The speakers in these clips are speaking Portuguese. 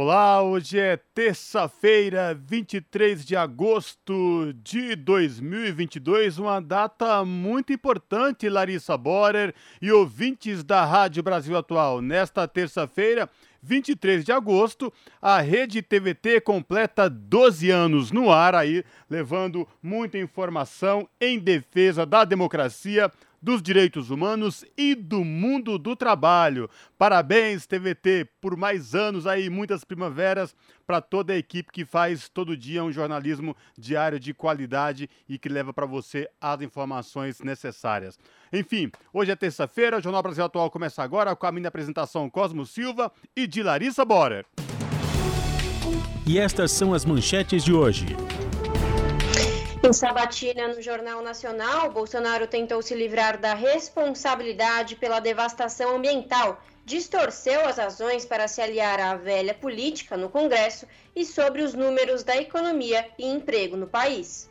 Olá, hoje é terça-feira, 23 de agosto de 2022, uma data muito importante, Larissa Borer e ouvintes da Rádio Brasil Atual. Nesta terça-feira, 23 de agosto, a Rede TVT completa 12 anos no ar aí, levando muita informação em defesa da democracia, dos direitos humanos e do mundo do trabalho. Parabéns, TVT, por mais anos aí, muitas primaveras para toda a equipe que faz todo dia um jornalismo diário de qualidade e que leva para você as informações necessárias. Enfim, hoje é terça-feira, o Jornal Brasil Atual começa agora com a minha apresentação Cosmo Silva e de Larissa Borer. E estas são as manchetes de hoje. Em sabatina no Jornal Nacional, Bolsonaro tentou se livrar da responsabilidade pela devastação ambiental, distorceu as razões para se aliar à velha política no Congresso e sobre os números da economia e emprego no país.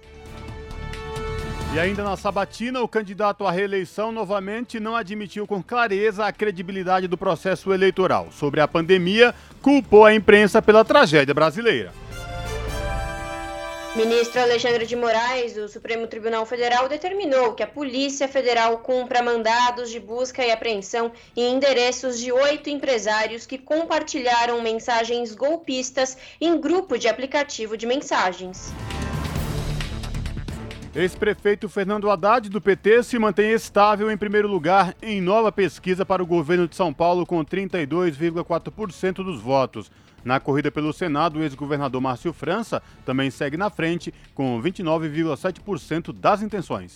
E ainda na sabatina, o candidato à reeleição novamente não admitiu com clareza a credibilidade do processo eleitoral. Sobre a pandemia, culpou a imprensa pela tragédia brasileira. Ministro Alexandre de Moraes, do Supremo Tribunal Federal, determinou que a Polícia Federal cumpra mandados de busca e apreensão em endereços de oito empresários que compartilharam mensagens golpistas em grupo de aplicativo de mensagens. Ex-prefeito Fernando Haddad, do PT, se mantém estável em primeiro lugar em nova pesquisa para o governo de São Paulo, com 32,4% dos votos. Na corrida pelo Senado, o ex-governador Márcio França também segue na frente, com 29,7% das intenções.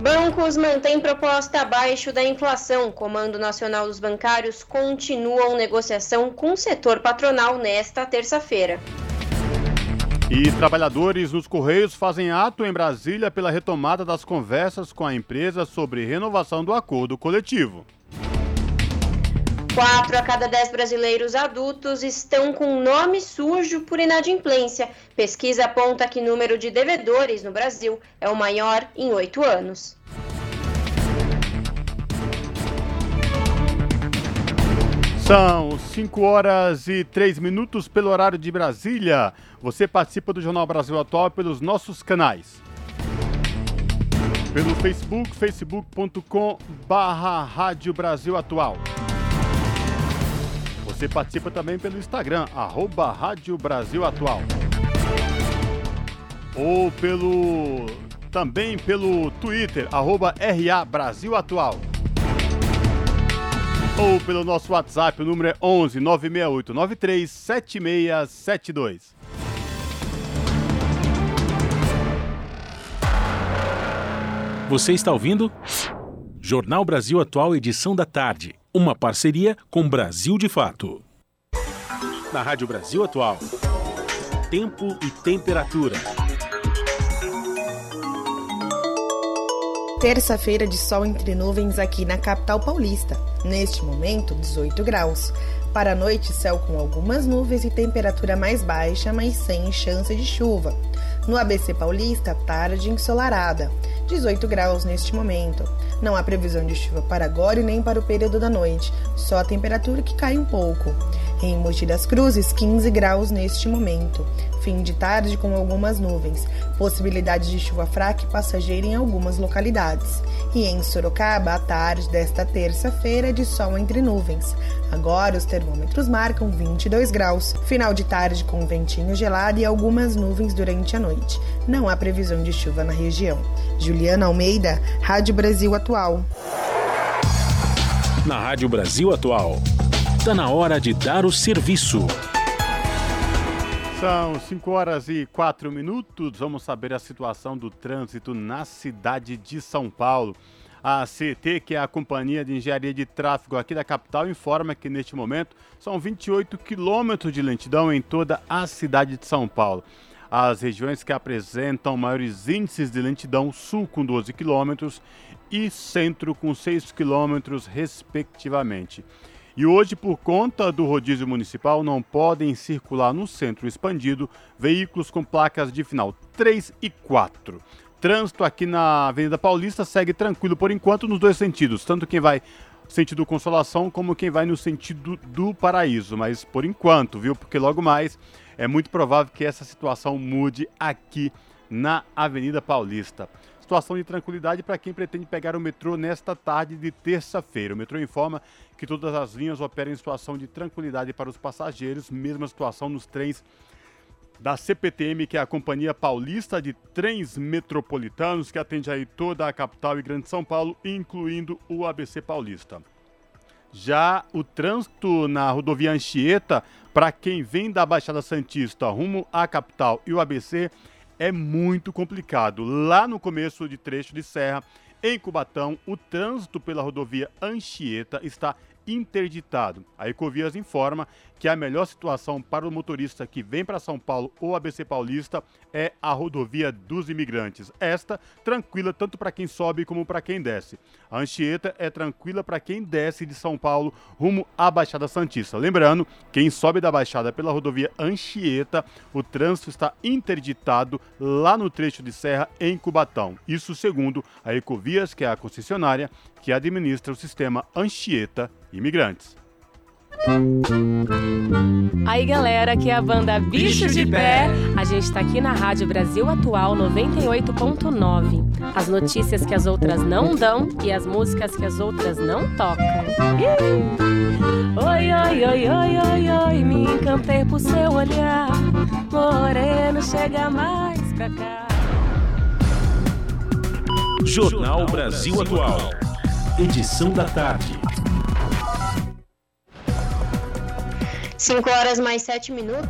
Bancos mantêm proposta abaixo da inflação. Comando Nacional dos Bancários continuam negociação com o setor patronal nesta terça-feira. E trabalhadores nos Correios fazem ato em Brasília pela retomada das conversas com a empresa sobre renovação do acordo coletivo. Quatro a cada dez brasileiros adultos estão com nome sujo por inadimplência. Pesquisa aponta que o número de devedores no Brasil é o maior em oito anos. São 5 horas e 3 minutos pelo horário de Brasília. Você participa do Jornal Brasil Atual pelos nossos canais. Pelo Facebook, facebook.com barra Rádio Brasil Atual. Você participa também pelo Instagram, arroba Rádio Brasil Atual. Ou pelo. também pelo Twitter, arroba RA Brasil Atual. Ou pelo nosso WhatsApp, o número é 11 968 93 7672. Você está ouvindo? Jornal Brasil Atual, edição da tarde uma parceria com Brasil de Fato. Na Rádio Brasil Atual, tempo e temperatura. Terça-feira de sol entre nuvens aqui na capital paulista. Neste momento, 18 graus. Para a noite, céu com algumas nuvens e temperatura mais baixa, mas sem chance de chuva. No ABC Paulista, tarde ensolarada, 18 graus neste momento. Não há previsão de chuva para agora e nem para o período da noite, só a temperatura que cai um pouco. Em Mogi das Cruzes, 15 graus neste momento. Fim de tarde com algumas nuvens. Possibilidade de chuva fraca e passageira em algumas localidades. E em Sorocaba, à tarde desta terça-feira, de sol entre nuvens. Agora os termômetros marcam 22 graus. Final de tarde com ventinho gelado e algumas nuvens durante a noite. Não há previsão de chuva na região. Juliana Almeida, Rádio Brasil Atual. Na Rádio Brasil Atual. Está na hora de dar o serviço. São 5 horas e 4 minutos. Vamos saber a situação do trânsito na cidade de São Paulo. A CT, que é a Companhia de Engenharia de Tráfego aqui da capital, informa que neste momento são 28 quilômetros de lentidão em toda a cidade de São Paulo. As regiões que apresentam maiores índices de lentidão, sul com 12 quilômetros e centro com 6 quilômetros, respectivamente. E hoje, por conta do rodízio municipal, não podem circular no centro expandido veículos com placas de final 3 e 4. Trânsito aqui na Avenida Paulista segue tranquilo por enquanto nos dois sentidos, tanto quem vai sentido Consolação como quem vai no sentido do Paraíso, mas por enquanto, viu? Porque logo mais é muito provável que essa situação mude aqui na Avenida Paulista. Situação de tranquilidade para quem pretende pegar o metrô nesta tarde de terça-feira. O metrô informa que todas as linhas operam em situação de tranquilidade para os passageiros, mesma situação nos trens da CPTM, que é a Companhia Paulista de Trens Metropolitanos, que atende aí toda a capital e Grande São Paulo, incluindo o ABC Paulista. Já o trânsito na rodovia Anchieta, para quem vem da Baixada Santista rumo à capital e o ABC, é muito complicado. Lá no começo de trecho de serra, em Cubatão, o trânsito pela rodovia Anchieta está interditado. A Ecovias informa que a melhor situação para o motorista que vem para São Paulo ou ABC Paulista é a rodovia dos imigrantes. Esta tranquila tanto para quem sobe como para quem desce. A Anchieta é tranquila para quem desce de São Paulo rumo à Baixada Santista. Lembrando, quem sobe da Baixada pela rodovia Anchieta, o trânsito está interditado lá no trecho de serra em Cubatão. Isso segundo a Ecovias, que é a concessionária que administra o sistema Anchieta Imigrantes. Aí galera, aqui é a banda Bicho de Pé. A gente tá aqui na Rádio Brasil Atual 98.9. As notícias que as outras não dão e as músicas que as outras não tocam. Oi, oi, oi, oi, oi, oi, me encantei por seu olhar. Moreno, chega mais pra cá. Jornal Brasil Atual. Edição da tarde. 5 horas mais 7 minutos.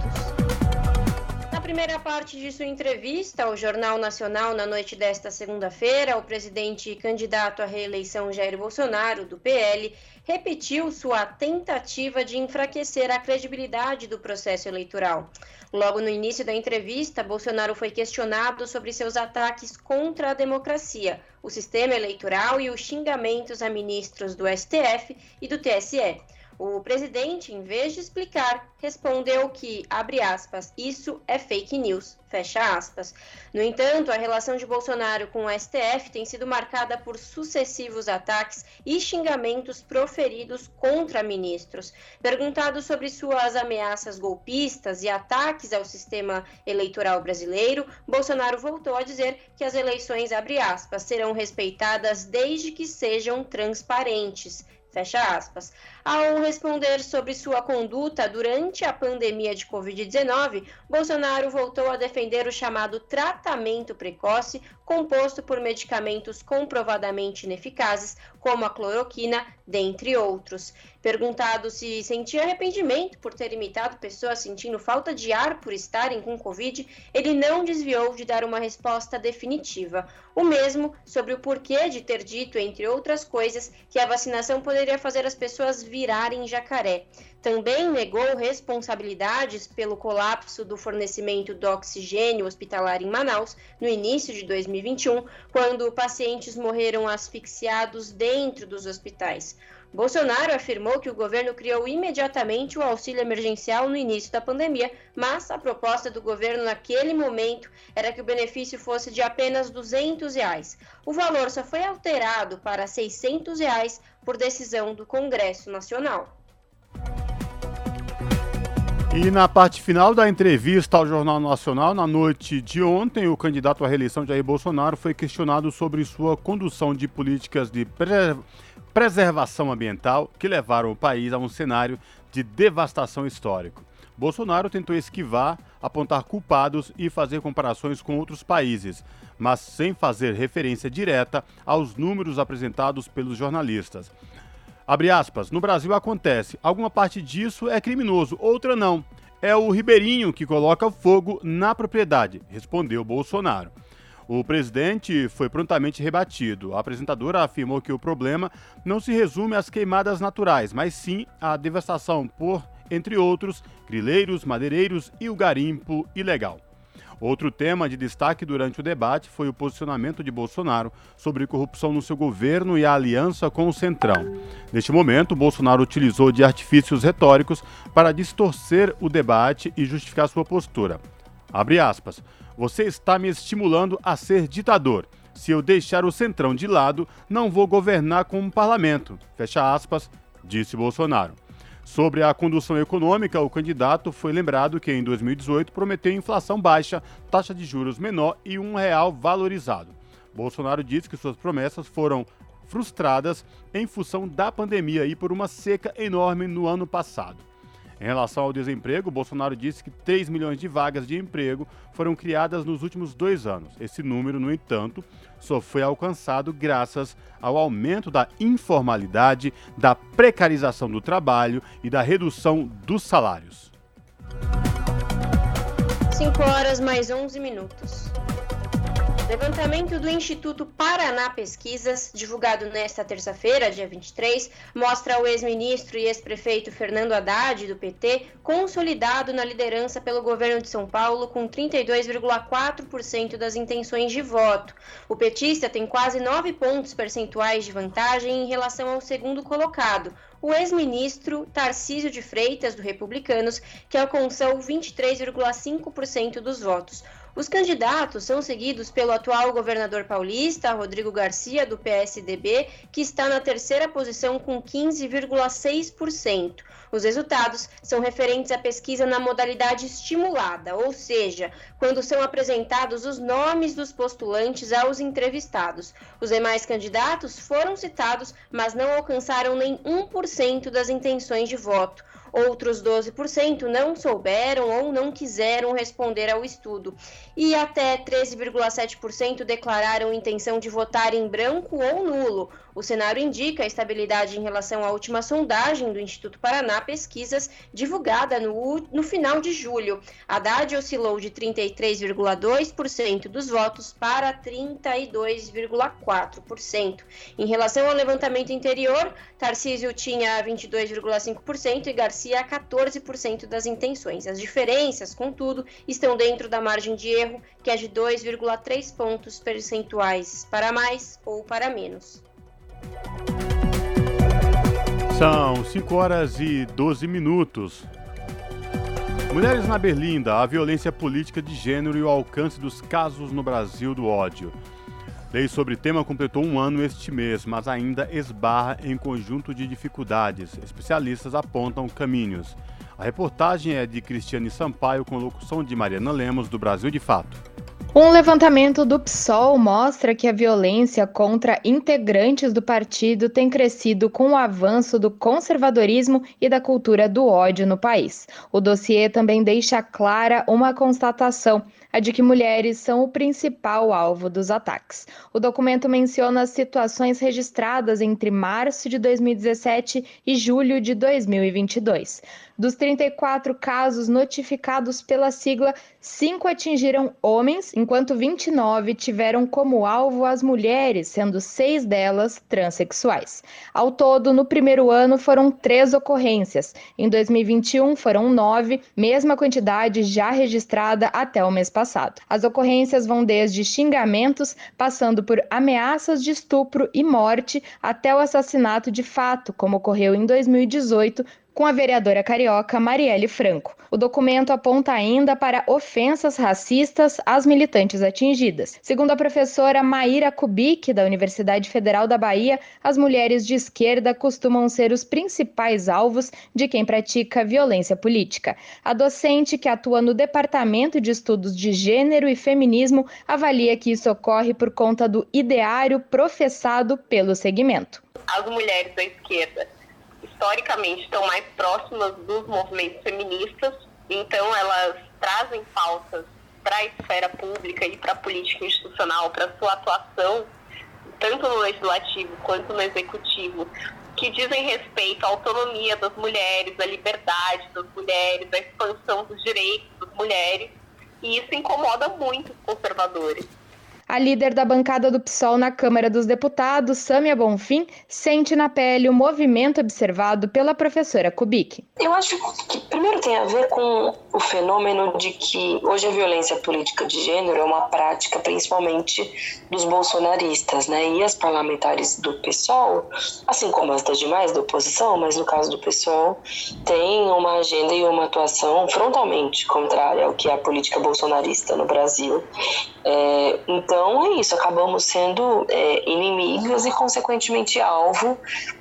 Na primeira parte de sua entrevista ao Jornal Nacional na noite desta segunda-feira, o presidente e candidato à reeleição Jair Bolsonaro, do PL, repetiu sua tentativa de enfraquecer a credibilidade do processo eleitoral. Logo no início da entrevista, Bolsonaro foi questionado sobre seus ataques contra a democracia, o sistema eleitoral e os xingamentos a ministros do STF e do TSE. O presidente, em vez de explicar, respondeu que, abre aspas, isso é fake news, fecha aspas. No entanto, a relação de Bolsonaro com o STF tem sido marcada por sucessivos ataques e xingamentos proferidos contra ministros. Perguntado sobre suas ameaças golpistas e ataques ao sistema eleitoral brasileiro, Bolsonaro voltou a dizer que as eleições, abre aspas, serão respeitadas desde que sejam transparentes Fecha aspas. Ao responder sobre sua conduta durante a pandemia de Covid-19, Bolsonaro voltou a defender o chamado tratamento precoce, composto por medicamentos comprovadamente ineficazes, como a cloroquina, dentre outros. Perguntado se sentia arrependimento por ter imitado pessoas sentindo falta de ar por estarem com Covid, ele não desviou de dar uma resposta definitiva. O mesmo sobre o porquê de ter dito, entre outras coisas, que a vacinação poderia fazer as pessoas virarem jacaré. Também negou responsabilidades pelo colapso do fornecimento do oxigênio hospitalar em Manaus no início de 2021, quando pacientes morreram asfixiados dentro dos hospitais. Bolsonaro afirmou que o governo criou imediatamente o auxílio emergencial no início da pandemia, mas a proposta do governo naquele momento era que o benefício fosse de apenas 200 reais. O valor só foi alterado para 600 reais por decisão do Congresso Nacional. E na parte final da entrevista ao Jornal Nacional, na noite de ontem, o candidato à reeleição Jair Bolsonaro foi questionado sobre sua condução de políticas de preservação ambiental que levaram o país a um cenário de devastação histórico. Bolsonaro tentou esquivar, apontar culpados e fazer comparações com outros países, mas sem fazer referência direta aos números apresentados pelos jornalistas. Abre aspas, no Brasil acontece, alguma parte disso é criminoso, outra não. É o Ribeirinho que coloca fogo na propriedade, respondeu Bolsonaro. O presidente foi prontamente rebatido. A apresentadora afirmou que o problema não se resume às queimadas naturais, mas sim à devastação por, entre outros, grileiros, madeireiros e o garimpo ilegal. Outro tema de destaque durante o debate foi o posicionamento de Bolsonaro sobre corrupção no seu governo e a aliança com o Centrão. Neste momento, Bolsonaro utilizou de artifícios retóricos para distorcer o debate e justificar sua postura. Abre aspas. Você está me estimulando a ser ditador. Se eu deixar o Centrão de lado, não vou governar com um parlamento. Fecha aspas, disse Bolsonaro. Sobre a condução econômica, o candidato foi lembrado que em 2018 prometeu inflação baixa, taxa de juros menor e um real valorizado. Bolsonaro disse que suas promessas foram frustradas em função da pandemia e por uma seca enorme no ano passado. Em relação ao desemprego, Bolsonaro disse que 3 milhões de vagas de emprego foram criadas nos últimos dois anos. Esse número, no entanto, só foi alcançado graças ao aumento da informalidade, da precarização do trabalho e da redução dos salários. 5 horas mais 11 minutos. Levantamento do Instituto Paraná Pesquisas, divulgado nesta terça-feira, dia 23, mostra o ex-ministro e ex-prefeito Fernando Haddad, do PT, consolidado na liderança pelo governo de São Paulo com 32,4% das intenções de voto. O petista tem quase 9 pontos percentuais de vantagem em relação ao segundo colocado, o ex-ministro Tarcísio de Freitas, do Republicanos, que alcançou 23,5% dos votos. Os candidatos são seguidos pelo atual governador paulista, Rodrigo Garcia, do PSDB, que está na terceira posição com 15,6%. Os resultados são referentes à pesquisa na modalidade estimulada, ou seja, quando são apresentados os nomes dos postulantes aos entrevistados. Os demais candidatos foram citados, mas não alcançaram nem 1% das intenções de voto. Outros 12% não souberam ou não quiseram responder ao estudo. E até 13,7% declararam intenção de votar em branco ou nulo. O cenário indica a estabilidade em relação à última sondagem do Instituto Paraná Pesquisas, divulgada no, no final de julho. Haddad oscilou de 33,2% dos votos para 32,4%. Em relação ao levantamento interior, Tarcísio tinha 22,5% e Garcia 14% das intenções. As diferenças, contudo, estão dentro da margem de erro, que é de 2,3 pontos percentuais para mais ou para menos. São 5 horas e 12 minutos. Mulheres na Berlinda, a violência política de gênero e o alcance dos casos no Brasil do ódio. Lei sobre tema completou um ano este mês, mas ainda esbarra em conjunto de dificuldades. Especialistas apontam caminhos. A reportagem é de Cristiane Sampaio com locução de Mariana Lemos, do Brasil de Fato. Um levantamento do PSOL mostra que a violência contra integrantes do partido tem crescido com o avanço do conservadorismo e da cultura do ódio no país. O dossiê também deixa clara uma constatação a de que mulheres são o principal alvo dos ataques. O documento menciona as situações registradas entre março de 2017 e julho de 2022. Dos 34 casos notificados pela sigla, cinco atingiram homens, enquanto 29 tiveram como alvo as mulheres, sendo seis delas transexuais. Ao todo, no primeiro ano foram três ocorrências. Em 2021 foram nove, mesma quantidade já registrada até o mês passado. As ocorrências vão desde xingamentos, passando por ameaças de estupro e morte, até o assassinato de fato, como ocorreu em 2018 com a vereadora carioca Marielle Franco. O documento aponta ainda para ofensas racistas às militantes atingidas. Segundo a professora Maíra Kubik, da Universidade Federal da Bahia, as mulheres de esquerda costumam ser os principais alvos de quem pratica violência política. A docente, que atua no Departamento de Estudos de Gênero e Feminismo, avalia que isso ocorre por conta do ideário professado pelo segmento. As mulheres da esquerda historicamente estão mais próximas dos movimentos feministas, então elas trazem pautas para a esfera pública e para a política institucional, para sua atuação, tanto no legislativo quanto no executivo, que dizem respeito à autonomia das mulheres, à liberdade das mulheres, à expansão dos direitos das mulheres, e isso incomoda muito os conservadores. A líder da bancada do PSOL na Câmara dos Deputados, Sâmia Bonfim, sente na pele o movimento observado pela professora Kubik. Eu acho que primeiro tem a ver com o fenômeno de que hoje a violência política de gênero é uma prática principalmente dos bolsonaristas, né? E as parlamentares do PSOL, assim como as das demais da oposição, mas no caso do PSOL, têm uma agenda e uma atuação frontalmente contrária ao que é a política bolsonarista no Brasil. É, então é isso, acabamos sendo é, inimigas e, consequentemente, alvo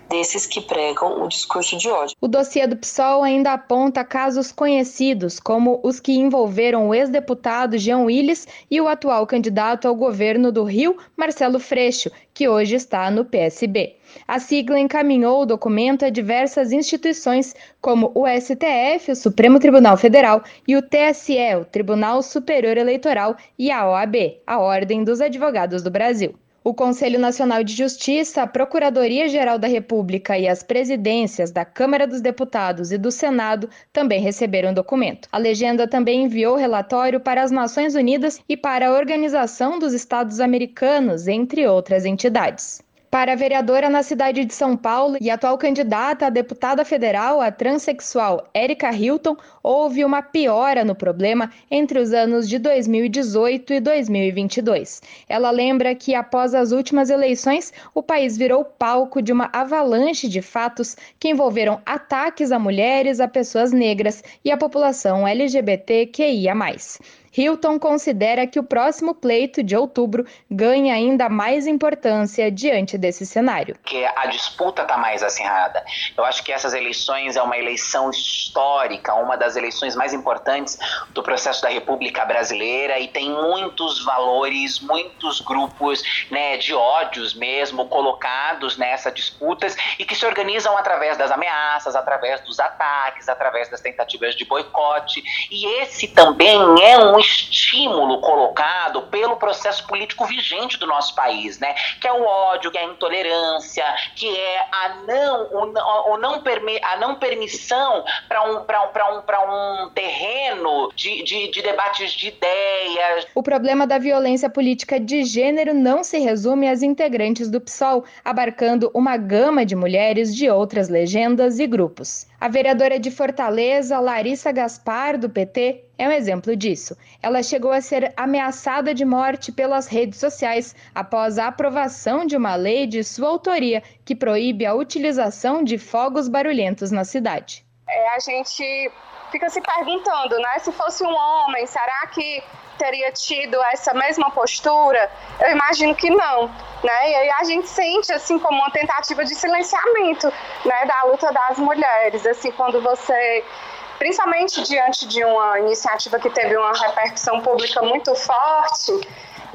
desses que pregam o discurso de ódio. O dossiê do PSOL ainda aponta casos conhecidos, como os que envolveram o ex-deputado Jean Willis e o atual candidato ao governo do Rio, Marcelo Freixo, que hoje está no PSB. A sigla encaminhou o documento a diversas instituições, como o STF, o Supremo Tribunal Federal, e o TSE, o Tribunal Superior Eleitoral, e a OAB, a Ordem dos Advogados do Brasil. O Conselho Nacional de Justiça, a Procuradoria-Geral da República e as presidências da Câmara dos Deputados e do Senado também receberam o documento. A legenda também enviou relatório para as Nações Unidas e para a Organização dos Estados Americanos, entre outras entidades. Para a vereadora na cidade de São Paulo e atual candidata a deputada federal, a transexual Erika Hilton, houve uma piora no problema entre os anos de 2018 e 2022. Ela lembra que após as últimas eleições, o país virou palco de uma avalanche de fatos que envolveram ataques a mulheres, a pessoas negras e a população LGBTQIA+. Hilton considera que o próximo pleito de outubro ganha ainda mais importância diante desse cenário. Que a disputa está mais acirrada. Eu acho que essas eleições é uma eleição histórica, uma das eleições mais importantes do processo da República Brasileira e tem muitos valores, muitos grupos né, de ódios mesmo colocados nessas disputas e que se organizam através das ameaças, através dos ataques, através das tentativas de boicote. E esse também é um estímulo colocado pelo processo político vigente do nosso país, né? Que é o ódio, que é a intolerância, que é a não, o, o não permi, a não permissão para um, um, um, um terreno de, de, de debates de ideias. O problema da violência política de gênero não se resume às integrantes do PSOL, abarcando uma gama de mulheres de outras legendas e grupos. A vereadora de Fortaleza, Larissa Gaspar, do PT, é um exemplo disso. Ela chegou a ser ameaçada de morte pelas redes sociais após a aprovação de uma lei de sua autoria que proíbe a utilização de fogos barulhentos na cidade. É, a gente fica se perguntando, né? Se fosse um homem, será que teria tido essa mesma postura? Eu imagino que não, né? E aí a gente sente assim como uma tentativa de silenciamento, né, da luta das mulheres, assim quando você principalmente diante de uma iniciativa que teve uma repercussão pública muito forte,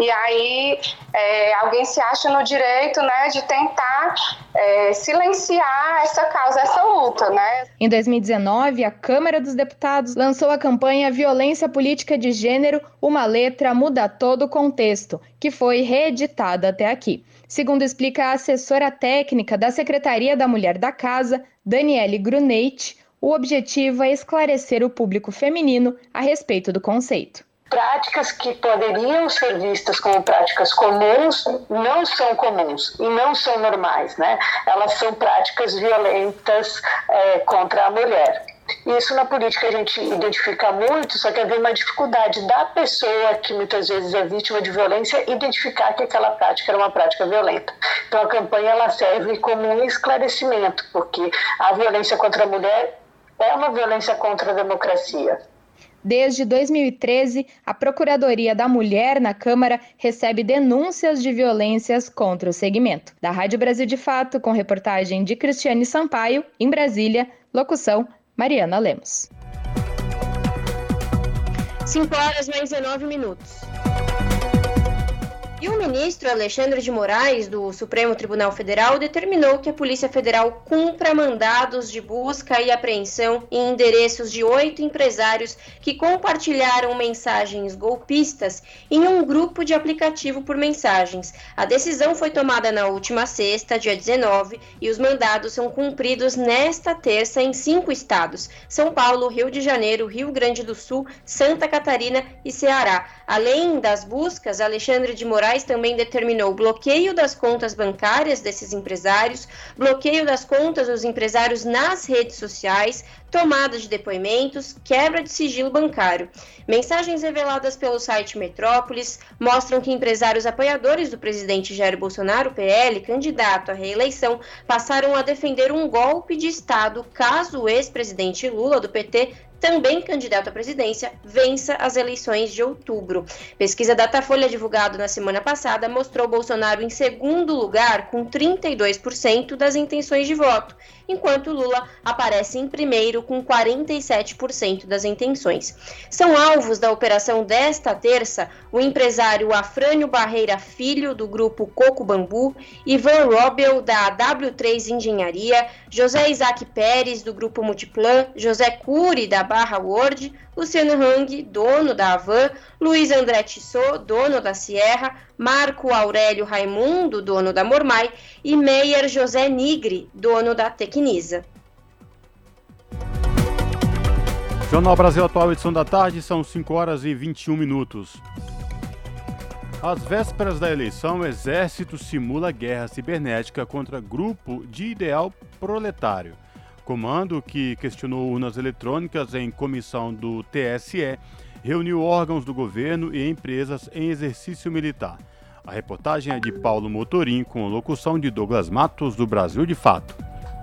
e aí é, alguém se acha no direito né, de tentar é, silenciar essa causa, essa luta. Né? Em 2019, a Câmara dos Deputados lançou a campanha Violência Política de Gênero, uma letra muda todo o contexto, que foi reeditada até aqui. Segundo explica a assessora técnica da Secretaria da Mulher da Casa, Daniele Gruneit, o objetivo é esclarecer o público feminino a respeito do conceito práticas que poderiam ser vistas como práticas comuns não são comuns e não são normais, né? Elas são práticas violentas é, contra a mulher. Isso na política a gente identifica muito, só que havia uma dificuldade da pessoa que muitas vezes é vítima de violência identificar que aquela prática era uma prática violenta. Então a campanha ela serve como um esclarecimento, porque a violência contra a mulher é uma violência contra a democracia. Desde 2013, a Procuradoria da Mulher na Câmara recebe denúncias de violências contra o segmento. Da Rádio Brasil de Fato, com reportagem de Cristiane Sampaio, em Brasília, locução Mariana Lemos. 5 horas mais 19 minutos. E o ministro Alexandre de Moraes, do Supremo Tribunal Federal, determinou que a Polícia Federal cumpra mandados de busca e apreensão em endereços de oito empresários que compartilharam mensagens golpistas em um grupo de aplicativo por mensagens. A decisão foi tomada na última sexta, dia 19, e os mandados são cumpridos nesta terça em cinco estados: São Paulo, Rio de Janeiro, Rio Grande do Sul, Santa Catarina e Ceará. Além das buscas, Alexandre de Moraes também determinou bloqueio das contas bancárias desses empresários, bloqueio das contas dos empresários nas redes sociais, tomada de depoimentos, quebra de sigilo bancário. Mensagens reveladas pelo site Metrópolis mostram que empresários apoiadores do presidente Jair Bolsonaro, PL, candidato à reeleição, passaram a defender um golpe de Estado caso o ex-presidente Lula, do PT, também candidato à presidência, vença as eleições de outubro. Pesquisa Datafolha divulgada na semana passada mostrou Bolsonaro em segundo lugar com 32% das intenções de voto, enquanto Lula aparece em primeiro com 47% das intenções. São alvos da operação desta terça o empresário Afrânio Barreira Filho, do grupo Coco Bambu, Ivan Robel, da W3 Engenharia, José Isaac Pérez, do grupo Multiplan, José Cury, da Barra Word, Luciano Hang, dono da Avan, Luiz André Tissot, dono da Sierra, Marco Aurélio Raimundo, dono da Mormai, e Meyer José Nigri, dono da Tecnisa. Jornal Brasil Atual, edição da tarde, são 5 horas e 21 minutos. Às vésperas da eleição, o Exército simula guerra cibernética contra grupo de ideal proletário. Comando, que questionou urnas eletrônicas em comissão do TSE, reuniu órgãos do governo e empresas em exercício militar. A reportagem é de Paulo Motorim, com locução de Douglas Matos, do Brasil de Fato.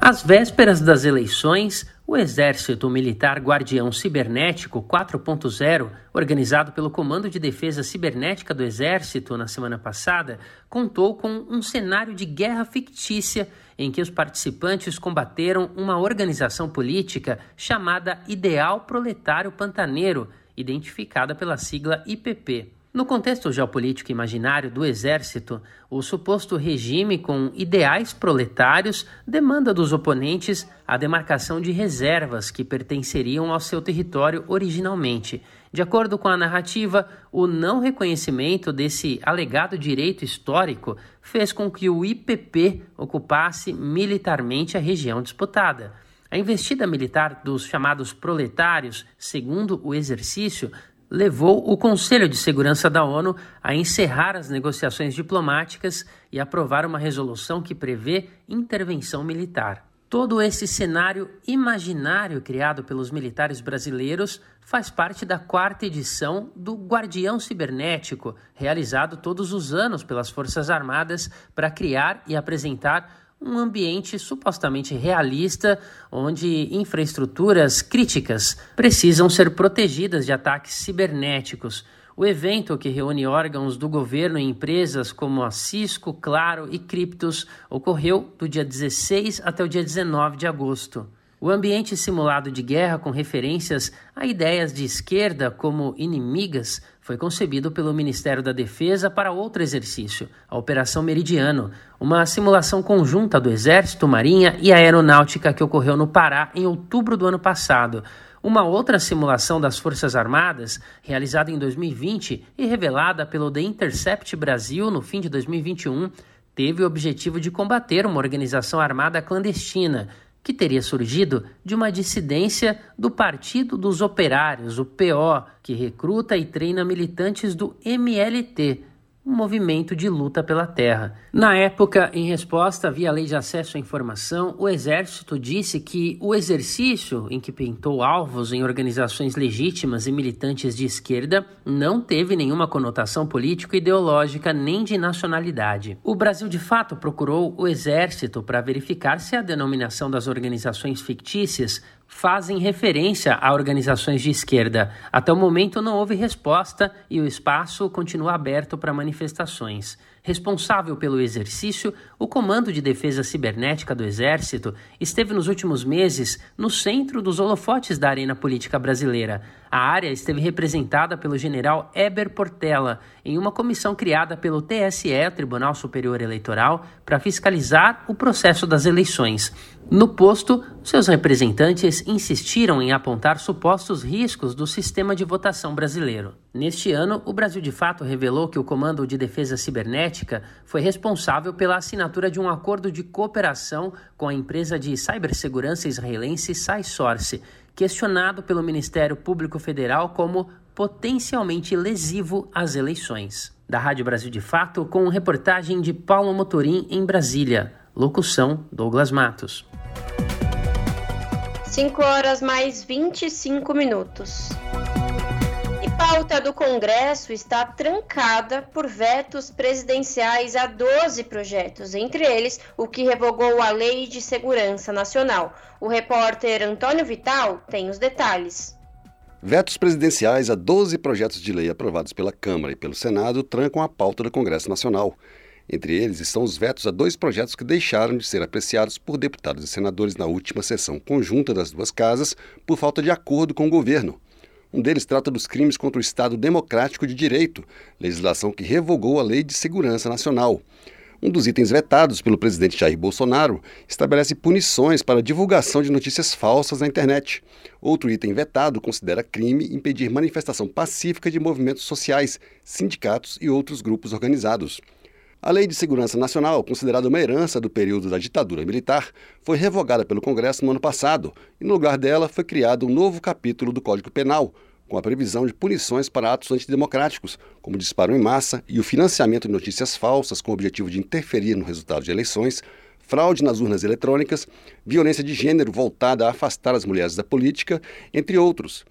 Às vésperas das eleições, o Exército Militar Guardião Cibernético 4.0, organizado pelo Comando de Defesa Cibernética do Exército na semana passada, contou com um cenário de guerra fictícia em que os participantes combateram uma organização política chamada Ideal Proletário Pantaneiro, identificada pela sigla IPP. No contexto geopolítico imaginário do exército, o suposto regime com ideais proletários demanda dos oponentes a demarcação de reservas que pertenceriam ao seu território originalmente. De acordo com a narrativa, o não reconhecimento desse alegado direito histórico fez com que o IPP ocupasse militarmente a região disputada. A investida militar dos chamados proletários, segundo o exercício, levou o Conselho de Segurança da ONU a encerrar as negociações diplomáticas e aprovar uma resolução que prevê intervenção militar. Todo esse cenário imaginário criado pelos militares brasileiros faz parte da quarta edição do Guardião Cibernético, realizado todos os anos pelas Forças Armadas para criar e apresentar um ambiente supostamente realista, onde infraestruturas críticas precisam ser protegidas de ataques cibernéticos. O evento, que reúne órgãos do governo e empresas como a Cisco, Claro e Criptos, ocorreu do dia 16 até o dia 19 de agosto. O ambiente simulado de guerra, com referências a ideias de esquerda como inimigas, foi concebido pelo Ministério da Defesa para outro exercício, a Operação Meridiano, uma simulação conjunta do Exército, Marinha e Aeronáutica que ocorreu no Pará em outubro do ano passado. Uma outra simulação das Forças Armadas, realizada em 2020 e revelada pelo The Intercept Brasil no fim de 2021, teve o objetivo de combater uma organização armada clandestina que teria surgido de uma dissidência do Partido dos Operários, o PO, que recruta e treina militantes do MLT, um movimento de luta pela terra. Na época, em resposta via Lei de Acesso à Informação, o Exército disse que o exercício em que pintou alvos em organizações legítimas e militantes de esquerda não teve nenhuma conotação político-ideológica nem de nacionalidade. O Brasil, de fato, procurou o Exército para verificar se a denominação das organizações fictícias fazem referência a organizações de esquerda. Até o momento não houve resposta e o espaço continua aberto para manifestações. Responsável pelo exercício, o Comando de Defesa Cibernética do Exército esteve nos últimos meses no centro dos holofotes da arena política brasileira. A área esteve representada pelo general Eber Portela em uma comissão criada pelo TSE, Tribunal Superior Eleitoral, para fiscalizar o processo das eleições. No posto, seus representantes insistiram em apontar supostos riscos do sistema de votação brasileiro. Neste ano, o Brasil de fato revelou que o Comando de Defesa Cibernética foi responsável pela assinatura de um acordo de cooperação com a empresa de cibersegurança israelense SciSource, questionado pelo Ministério Público Federal como potencialmente lesivo às eleições. Da Rádio Brasil de Fato, com reportagem de Paulo Motorim em Brasília. Locução: Douglas Matos. 5 horas mais 25 minutos. Pauta do Congresso está trancada por vetos presidenciais a 12 projetos, entre eles o que revogou a Lei de Segurança Nacional. O repórter Antônio Vital tem os detalhes. Vetos presidenciais a 12 projetos de lei aprovados pela Câmara e pelo Senado trancam a pauta do Congresso Nacional. Entre eles estão os vetos a dois projetos que deixaram de ser apreciados por deputados e senadores na última sessão conjunta das duas casas por falta de acordo com o governo. Um deles trata dos crimes contra o Estado Democrático de Direito, legislação que revogou a Lei de Segurança Nacional. Um dos itens vetados pelo presidente Jair Bolsonaro estabelece punições para divulgação de notícias falsas na internet. Outro item vetado considera crime impedir manifestação pacífica de movimentos sociais, sindicatos e outros grupos organizados. A Lei de Segurança Nacional, considerada uma herança do período da ditadura militar, foi revogada pelo Congresso no ano passado e, no lugar dela, foi criado um novo capítulo do Código Penal, com a previsão de punições para atos antidemocráticos, como disparo em massa e o financiamento de notícias falsas com o objetivo de interferir no resultado de eleições, fraude nas urnas eletrônicas, violência de gênero voltada a afastar as mulheres da política, entre outros.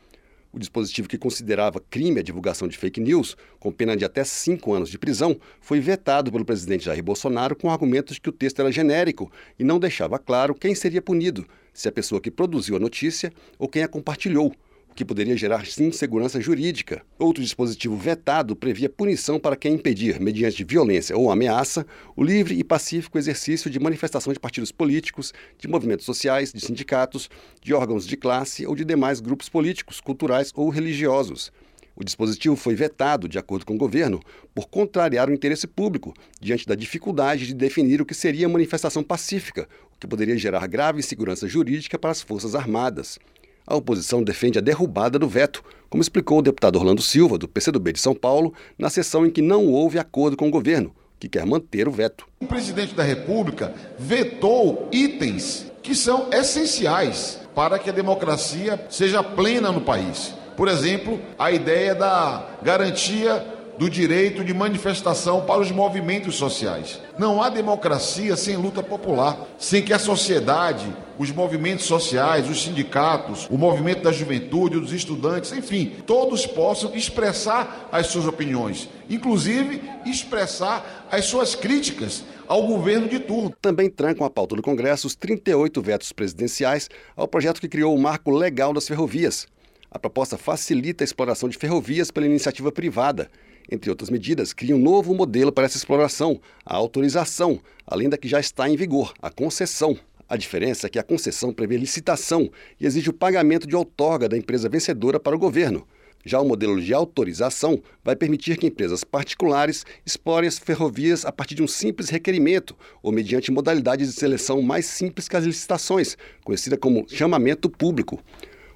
O dispositivo que considerava crime a divulgação de fake news, com pena de até cinco anos de prisão, foi vetado pelo presidente Jair Bolsonaro com argumentos que o texto era genérico e não deixava claro quem seria punido, se a pessoa que produziu a notícia ou quem a compartilhou, que poderia gerar insegurança jurídica. Outro dispositivo vetado previa punição para quem impedir, mediante violência ou ameaça, o livre e pacífico exercício de manifestação de partidos políticos, de movimentos sociais, de sindicatos, de órgãos de classe ou de demais grupos políticos, culturais ou religiosos. O dispositivo foi vetado, de acordo com o governo, por contrariar o interesse público, diante da dificuldade de definir o que seria manifestação pacífica, o que poderia gerar grave insegurança jurídica para as Forças Armadas. A oposição defende a derrubada do veto, como explicou o deputado Orlando Silva, do PCdoB de São Paulo, na sessão em que não houve acordo com o governo, que quer manter o veto. O presidente da República vetou itens que são essenciais para que a democracia seja plena no país. Por exemplo, a ideia da garantia do direito de manifestação para os movimentos sociais. Não há democracia sem luta popular, sem que a sociedade, os movimentos sociais, os sindicatos, o movimento da juventude, os estudantes, enfim, todos possam expressar as suas opiniões, inclusive expressar as suas críticas ao governo de turno. Também trancam a pauta do Congresso os 38 vetos presidenciais ao projeto que criou o marco legal das ferrovias. A proposta facilita a exploração de ferrovias pela iniciativa privada entre outras medidas, cria um novo modelo para essa exploração, a autorização, além da que já está em vigor, a concessão. A diferença é que a concessão prevê licitação e exige o pagamento de outorga da empresa vencedora para o governo. Já o modelo de autorização vai permitir que empresas particulares explorem as ferrovias a partir de um simples requerimento ou mediante modalidades de seleção mais simples que as licitações, conhecida como chamamento público.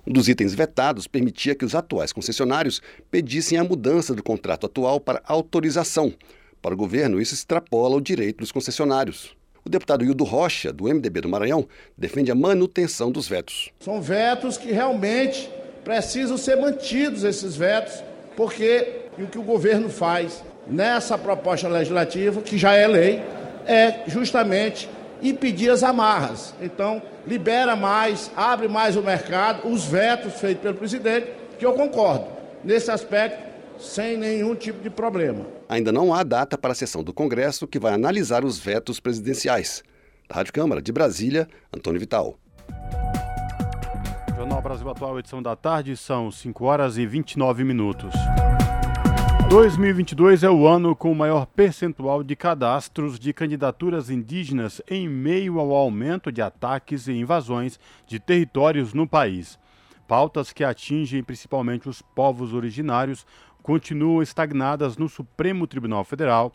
Um dos itens vetados permitia que os atuais concessionários pedissem a mudança do contrato atual para autorização. Para o governo, isso extrapola o direito dos concessionários. O deputado Hildo Rocha, do MDB do Maranhão, defende a manutenção dos vetos. São vetos que realmente precisam ser mantidos, esses vetos, porque o que o governo faz nessa proposta legislativa, que já é lei, é justamente impedir as amarras. Então, libera mais, abre mais o mercado, os vetos feitos pelo presidente, que eu concordo. Nesse aspecto, sem nenhum tipo de problema. Ainda não há data para a sessão do Congresso que vai analisar os vetos presidenciais. Da Rádio Câmara de Brasília, Antônio Vital. Jornal Brasil Atual, edição da tarde, são 5 horas e 29 minutos. 2022 é o ano com o maior percentual de cadastros de candidaturas indígenas em meio ao aumento de ataques e invasões de territórios no país. Pautas que atingem principalmente os povos originários continuam estagnadas no Supremo Tribunal Federal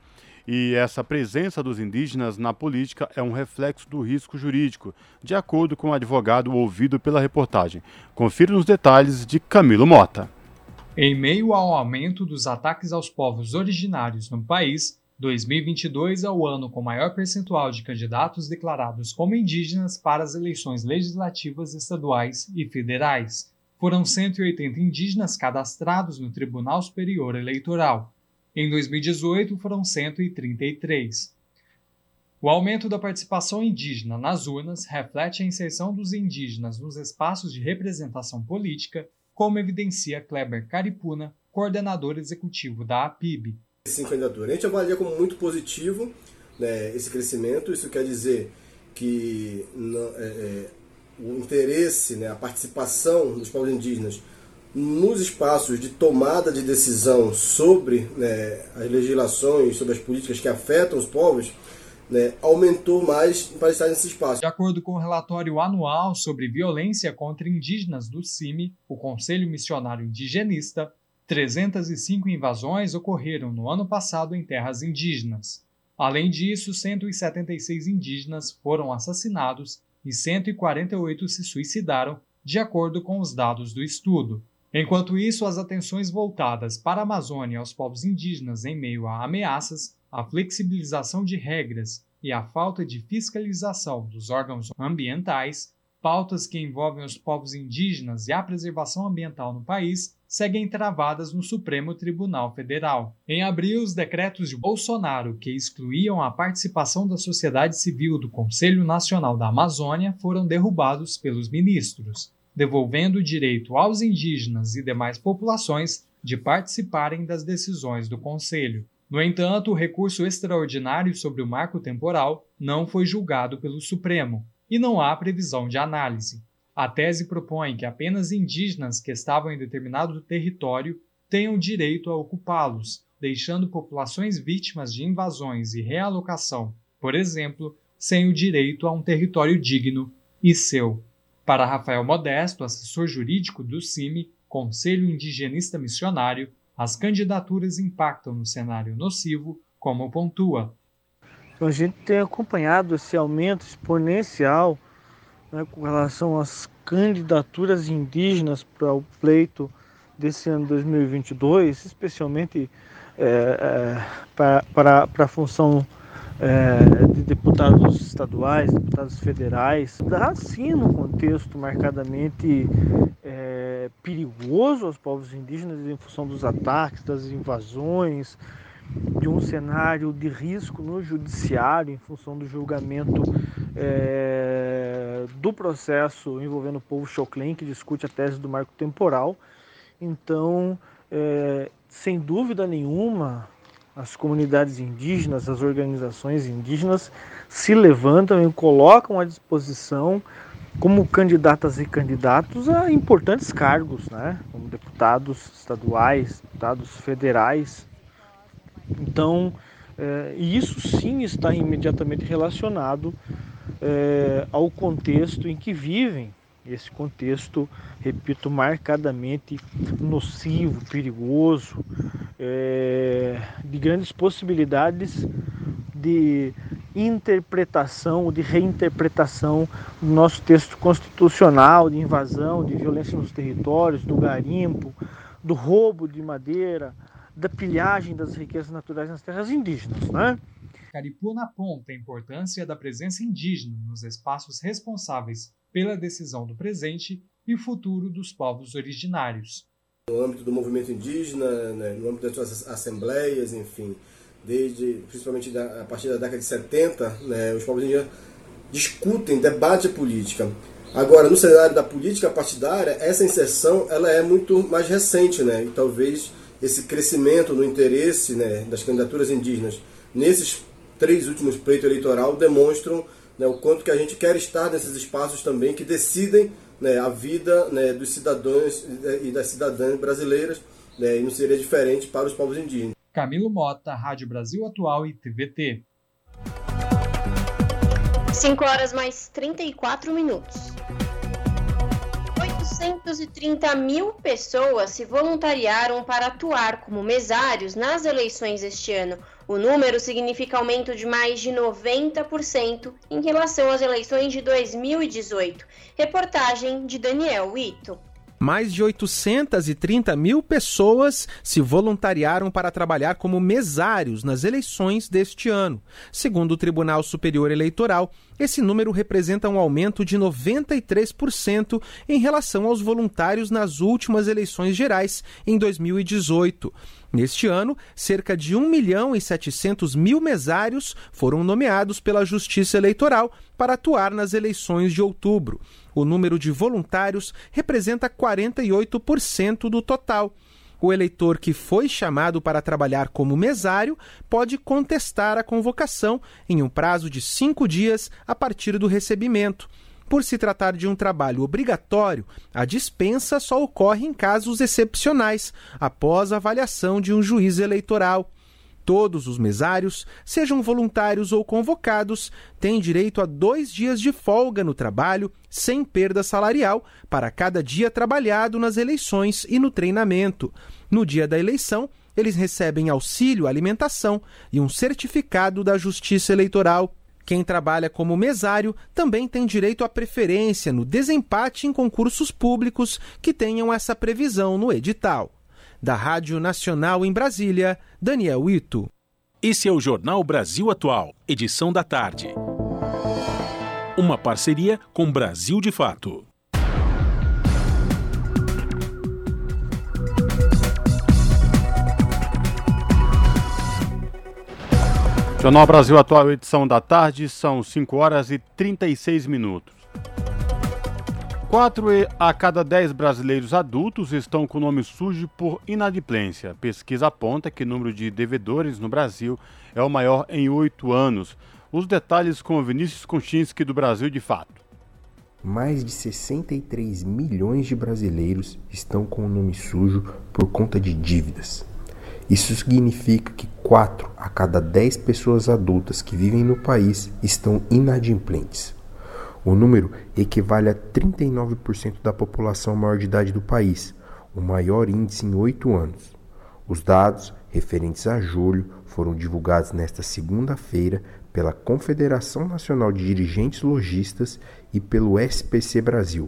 e essa presença dos indígenas na política é um reflexo do risco jurídico, de acordo com o advogado ouvido pela reportagem. Confira os detalhes de Camilo Mota. Em meio ao aumento dos ataques aos povos originários no país, 2022 é o ano com maior percentual de candidatos declarados como indígenas para as eleições legislativas estaduais e federais. Foram 180 indígenas cadastrados no Tribunal Superior Eleitoral. Em 2018, foram 133. O aumento da participação indígena nas urnas reflete a inserção dos indígenas nos espaços de representação política, como evidencia Kleber Caripuna, coordenador executivo da APIB. Sim, candidatura. A gente avalia como muito positivo né, esse crescimento. Isso quer dizer que é, é, o interesse, né, a participação dos povos indígenas nos espaços de tomada de decisão sobre né, as legislações, sobre as políticas que afetam os povos, né, aumentou mais para estar nesse espaço. De acordo com o relatório anual sobre violência contra indígenas do CIMI, o Conselho Missionário Indigenista, 305 invasões ocorreram no ano passado em terras indígenas. Além disso, 176 indígenas foram assassinados e 148 se suicidaram, de acordo com os dados do estudo. Enquanto isso, as atenções voltadas para a Amazônia e aos povos indígenas em meio a ameaças, a flexibilização de regras e a falta de fiscalização dos órgãos ambientais, pautas que envolvem os povos indígenas e a preservação ambiental no país, seguem travadas no Supremo Tribunal Federal. Em abril, os decretos de Bolsonaro que excluíam a participação da sociedade civil do Conselho Nacional da Amazônia foram derrubados pelos ministros devolvendo o direito aos indígenas e demais populações de participarem das decisões do Conselho. No entanto, o recurso extraordinário sobre o marco temporal não foi julgado pelo Supremo e não há previsão de análise. A tese propõe que apenas indígenas que estavam em determinado território tenham direito a ocupá-los, deixando populações vítimas de invasões e realocação, por exemplo, sem o direito a um território digno e seu. Para Rafael Modesto, assessor jurídico do CIMI, Conselho Indigenista Missionário, as candidaturas impactam no cenário nocivo, como pontua. A gente tem acompanhado esse aumento exponencial né, com relação às candidaturas indígenas para o pleito desse ano 2022, especialmente é, é, para, para, para a função é, de deputados estaduais, deputados federais, dá sim no contexto marcadamente é, perigoso aos povos indígenas em função dos ataques, das invasões, de um cenário de risco no judiciário em função do julgamento é, do processo envolvendo o povo Choclen, que discute a tese do marco temporal. Então, é, sem dúvida nenhuma, as comunidades indígenas, as organizações indígenas se levantam e colocam à disposição como candidatas e candidatos a importantes cargos, né? como deputados estaduais, deputados federais. Então, é, isso sim está imediatamente relacionado é, ao contexto em que vivem esse contexto, repito, marcadamente nocivo, perigoso, é, de grandes possibilidades de interpretação, de reinterpretação do nosso texto constitucional, de invasão, de violência nos territórios, do garimpo, do roubo de madeira, da pilhagem das riquezas naturais nas terras indígenas, né? Caripuna aponta a importância da presença indígena nos espaços responsáveis pela decisão do presente e futuro dos povos originários. No âmbito do movimento indígena, né, no âmbito das suas assembleias, enfim, desde principalmente da, a partir da década de 70, né, os povos indígenas discutem, debatem a política. Agora, no cenário da política partidária, essa inserção ela é muito mais recente, né? E talvez esse crescimento no interesse né, das candidaturas indígenas nesses três últimos pleitos eleitoral demonstram né, o quanto que a gente quer estar nesses espaços também que decidem né, a vida né, dos cidadãos e das cidadãs brasileiras, né, e não seria diferente para os povos indígenas. Camilo Mota, Rádio Brasil Atual e TVT. 5 horas mais 34 minutos. 830 mil pessoas se voluntariaram para atuar como mesários nas eleições este ano. O número significa aumento de mais de 90% em relação às eleições de 2018. Reportagem de Daniel Wito. Mais de 830 mil pessoas se voluntariaram para trabalhar como mesários nas eleições deste ano. Segundo o Tribunal Superior Eleitoral, esse número representa um aumento de 93% em relação aos voluntários nas últimas eleições gerais, em 2018. Neste ano, cerca de 1 milhão e 700 mil mesários foram nomeados pela Justiça Eleitoral para atuar nas eleições de outubro. O número de voluntários representa 48% do total. O eleitor que foi chamado para trabalhar como mesário pode contestar a convocação em um prazo de cinco dias a partir do recebimento. Por se tratar de um trabalho obrigatório, a dispensa só ocorre em casos excepcionais, após avaliação de um juiz eleitoral. Todos os mesários, sejam voluntários ou convocados, têm direito a dois dias de folga no trabalho, sem perda salarial, para cada dia trabalhado nas eleições e no treinamento. No dia da eleição, eles recebem auxílio alimentação e um certificado da Justiça Eleitoral. Quem trabalha como mesário também tem direito à preferência no desempate em concursos públicos que tenham essa previsão no edital. Da Rádio Nacional em Brasília, Daniel Ito. Esse é o Jornal Brasil Atual, edição da tarde. Uma parceria com Brasil de Fato. Jornal Brasil Atual, edição da tarde, são 5 horas e 36 minutos. Quatro a cada dez brasileiros adultos estão com o nome sujo por inadimplência. Pesquisa aponta que o número de devedores no Brasil é o maior em oito anos. Os detalhes com Vinícius Konchinski do Brasil de Fato. Mais de 63 milhões de brasileiros estão com o nome sujo por conta de dívidas. Isso significa que 4 a cada 10 pessoas adultas que vivem no país estão inadimplentes. O número equivale a 39% da população maior de idade do país, o maior índice em oito anos. Os dados referentes a julho foram divulgados nesta segunda-feira pela Confederação Nacional de Dirigentes Logistas e pelo SPC Brasil,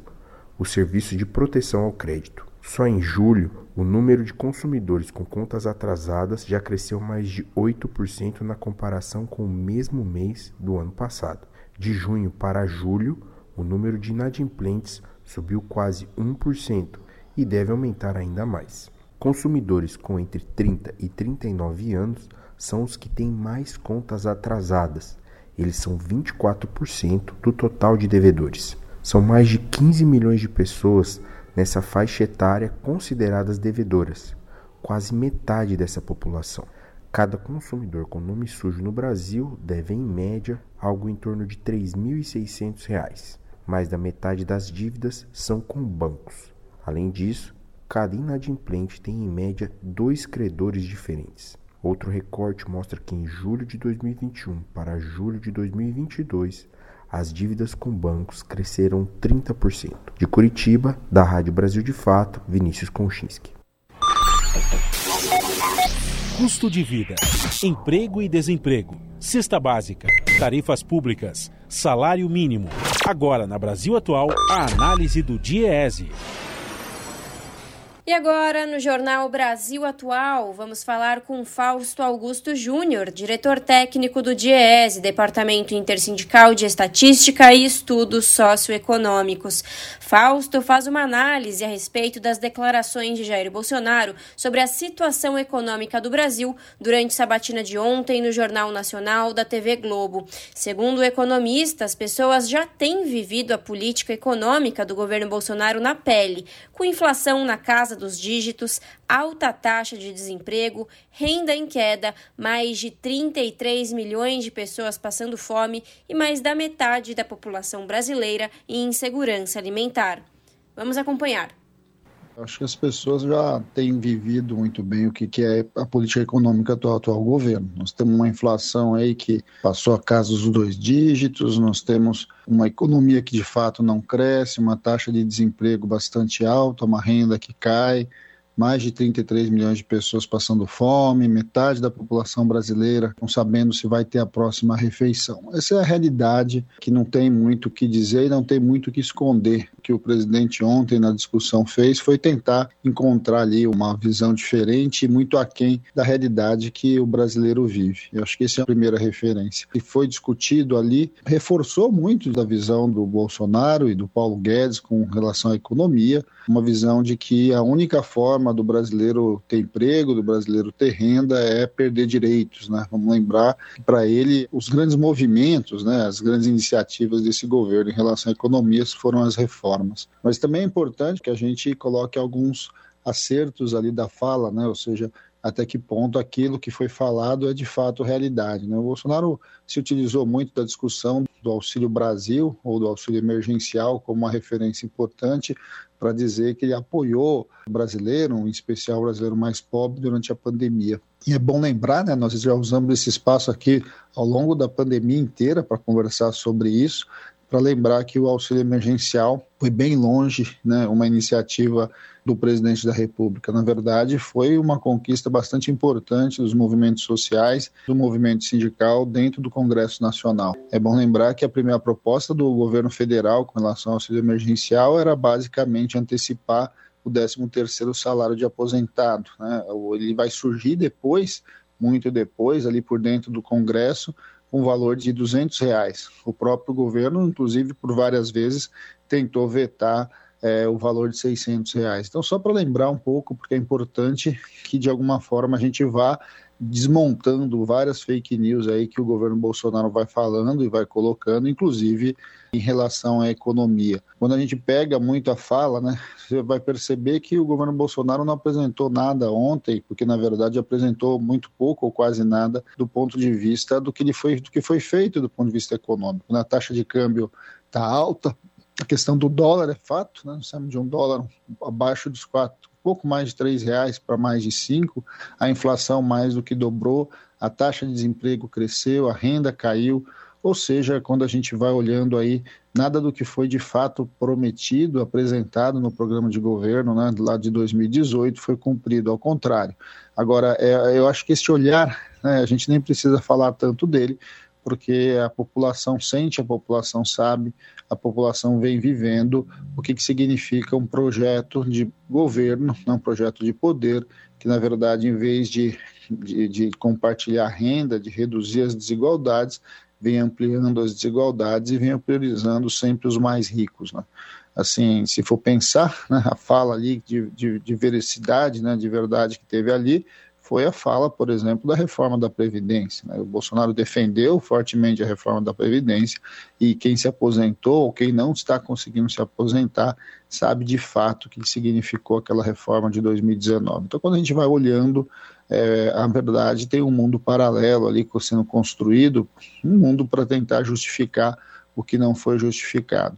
o Serviço de Proteção ao Crédito. Só em julho, o número de consumidores com contas atrasadas já cresceu mais de 8% na comparação com o mesmo mês do ano passado. De junho para julho, o número de inadimplentes subiu quase 1% e deve aumentar ainda mais. Consumidores com entre 30 e 39 anos são os que têm mais contas atrasadas. Eles são 24% do total de devedores. São mais de 15 milhões de pessoas nessa faixa etária consideradas devedoras, quase metade dessa população. Cada consumidor com nome sujo no Brasil deve, em média, algo em torno de R$ 3.600. Mais da metade das dívidas são com bancos. Além disso, cada inadimplente tem, em média, dois credores diferentes. Outro recorte mostra que em julho de 2021 para julho de 2022, as dívidas com bancos cresceram 30%. De Curitiba, da Rádio Brasil de Fato, Vinícius Konchinski. Custo de vida, emprego e desemprego, cesta básica, tarifas públicas, salário mínimo. Agora, na Brasil Atual, a análise do DIEESE. E agora, no Jornal Brasil Atual, vamos falar com Fausto Augusto Júnior, diretor técnico do DIEESE, Departamento Intersindical de Estatística e Estudos Socioeconômicos. Fausto faz uma análise a respeito das declarações de Jair Bolsonaro sobre a situação econômica do Brasil durante sabatina de ontem no Jornal Nacional da TV Globo. Segundo o economista, as pessoas já têm vivido a política econômica do governo Bolsonaro na pele, com inflação na casa dos dígitos, alta taxa de desemprego, renda em queda, mais de 33 milhões de pessoas passando fome e mais da metade da população brasileira em insegurança alimentar. Vamos acompanhar. Acho que as pessoas já têm vivido muito bem o que, é a política econômica do atual governo. Nós temos uma inflação aí que passou a casa dos dois dígitos, nós temos uma economia que de fato não cresce, uma taxa de desemprego bastante alta, uma renda que cai, mais de 33 milhões de pessoas passando fome, metade da população brasileira não sabendo se vai ter a próxima refeição. Essa é a realidade que não tem muito o que dizer e não tem muito o que esconder. O que o presidente ontem na discussão fez foi tentar encontrar ali uma visão diferente e muito aquém da realidade que o brasileiro vive. Eu acho que essa é a primeira referência. E foi discutido ali, reforçou muito da visão do Bolsonaro e do Paulo Guedes com relação à economia, uma visão de que a única forma do brasileiro ter emprego, do brasileiro ter renda é perder direitos, né? Vamos lembrar para ele os grandes movimentos, né, as grandes iniciativas desse governo em relação à economia foram as reformas. Mas também é importante que a gente coloque alguns acertos ali da fala, né? Ou seja, até que ponto aquilo que foi falado é de fato realidade. Né? O Bolsonaro se utilizou muito da discussão do Auxílio Brasil ou do auxílio emergencial como uma referência importante para dizer que ele apoiou o brasileiro, em especial o brasileiro mais pobre, durante a pandemia. E é bom lembrar, né, nós já usamos esse espaço aqui ao longo da pandemia inteira para conversar sobre isso, para lembrar que o auxílio emergencial foi bem longe, né, uma iniciativa do presidente da República. Na verdade, foi uma conquista bastante importante dos movimentos sociais, do movimento sindical dentro do Congresso Nacional. É bom lembrar que a primeira proposta do governo federal com relação ao auxílio emergencial era basicamente antecipar o 13º salário de aposentado. Né? Ele vai surgir depois, muito depois, ali por dentro do Congresso, um valor de 200 reais. O próprio governo, inclusive, por várias vezes, tentou vetar é, o valor de 600 reais. Então, só para lembrar um pouco, porque é importante que de alguma forma a gente vá desmontando várias fake news aí que o governo Bolsonaro vai falando e vai colocando, inclusive em relação à economia. Quando a gente pega muito a fala, né, você vai perceber que o governo Bolsonaro não apresentou nada ontem, porque na verdade apresentou muito pouco ou quase nada do ponto de vista do que, ele foi, do que foi feito do ponto de vista econômico. A taxa de câmbio está alta, a questão do dólar é fato, né? Nós de um dólar abaixo dos quatro, pouco mais de três reais para mais de cinco, a inflação mais do que dobrou, a taxa de desemprego cresceu, a renda caiu, ou seja, quando a gente vai olhando aí, nada do que foi de fato prometido, apresentado no programa de governo, né, lá de 2018, foi cumprido, ao contrário. Agora, é, eu acho que esse olhar, né, a gente nem precisa falar tanto dele, porque a população sente, a população sabe, a população vem vivendo o que, que significa um projeto de governo, não um projeto de poder, que na verdade, em vez de, de, de compartilhar renda, de reduzir as desigualdades, vem ampliando as desigualdades e vem priorizando sempre os mais ricos. Né? Assim, se for pensar, né, a fala ali de, de, de veracidade, né, de verdade que teve ali, foi a fala, por exemplo, da reforma da Previdência. Né? O Bolsonaro defendeu fortemente a reforma da Previdência e quem se aposentou ou quem não está conseguindo se aposentar sabe de fato o que significou aquela reforma de 2019. Então, quando a gente vai olhando, é, a verdade tem um mundo paralelo ali sendo construído, um mundo para tentar justificar o que não foi justificado.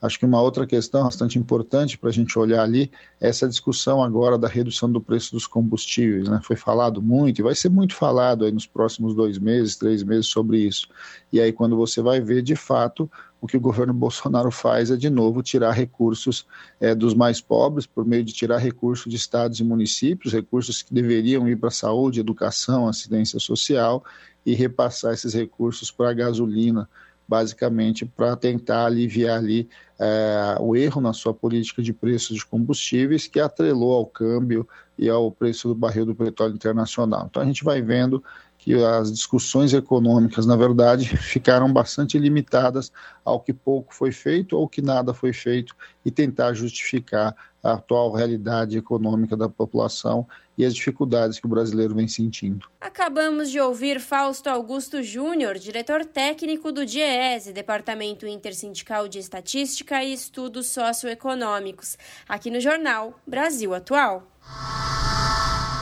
Acho que uma outra questão bastante importante para a gente olhar ali é essa discussão agora da redução do preço dos combustíveis. Né? Foi falado muito e vai ser muito falado aí nos próximos dois meses, três meses sobre isso. E aí, quando você vai ver, de fato, o que o governo Bolsonaro faz é, de novo, tirar recursos é, dos mais pobres, por meio de tirar recursos de estados e municípios, recursos que deveriam ir para saúde, educação, assistência social, e repassar esses recursos para a gasolina basicamente para tentar aliviar ali é, o erro na sua política de preços de combustíveis que atrelou ao câmbio e ao preço do barril do petróleo internacional. Então a gente vai vendo que as discussões econômicas, na verdade, ficaram bastante limitadas ao que pouco foi feito ou que nada foi feito e tentar justificar a atual realidade econômica da população e as dificuldades que o brasileiro vem sentindo. Acabamos de ouvir Fausto Augusto Júnior, diretor técnico do DIEESE, Departamento Intersindical de Estatística e Estudos Socioeconômicos, aqui no jornal Brasil Atual.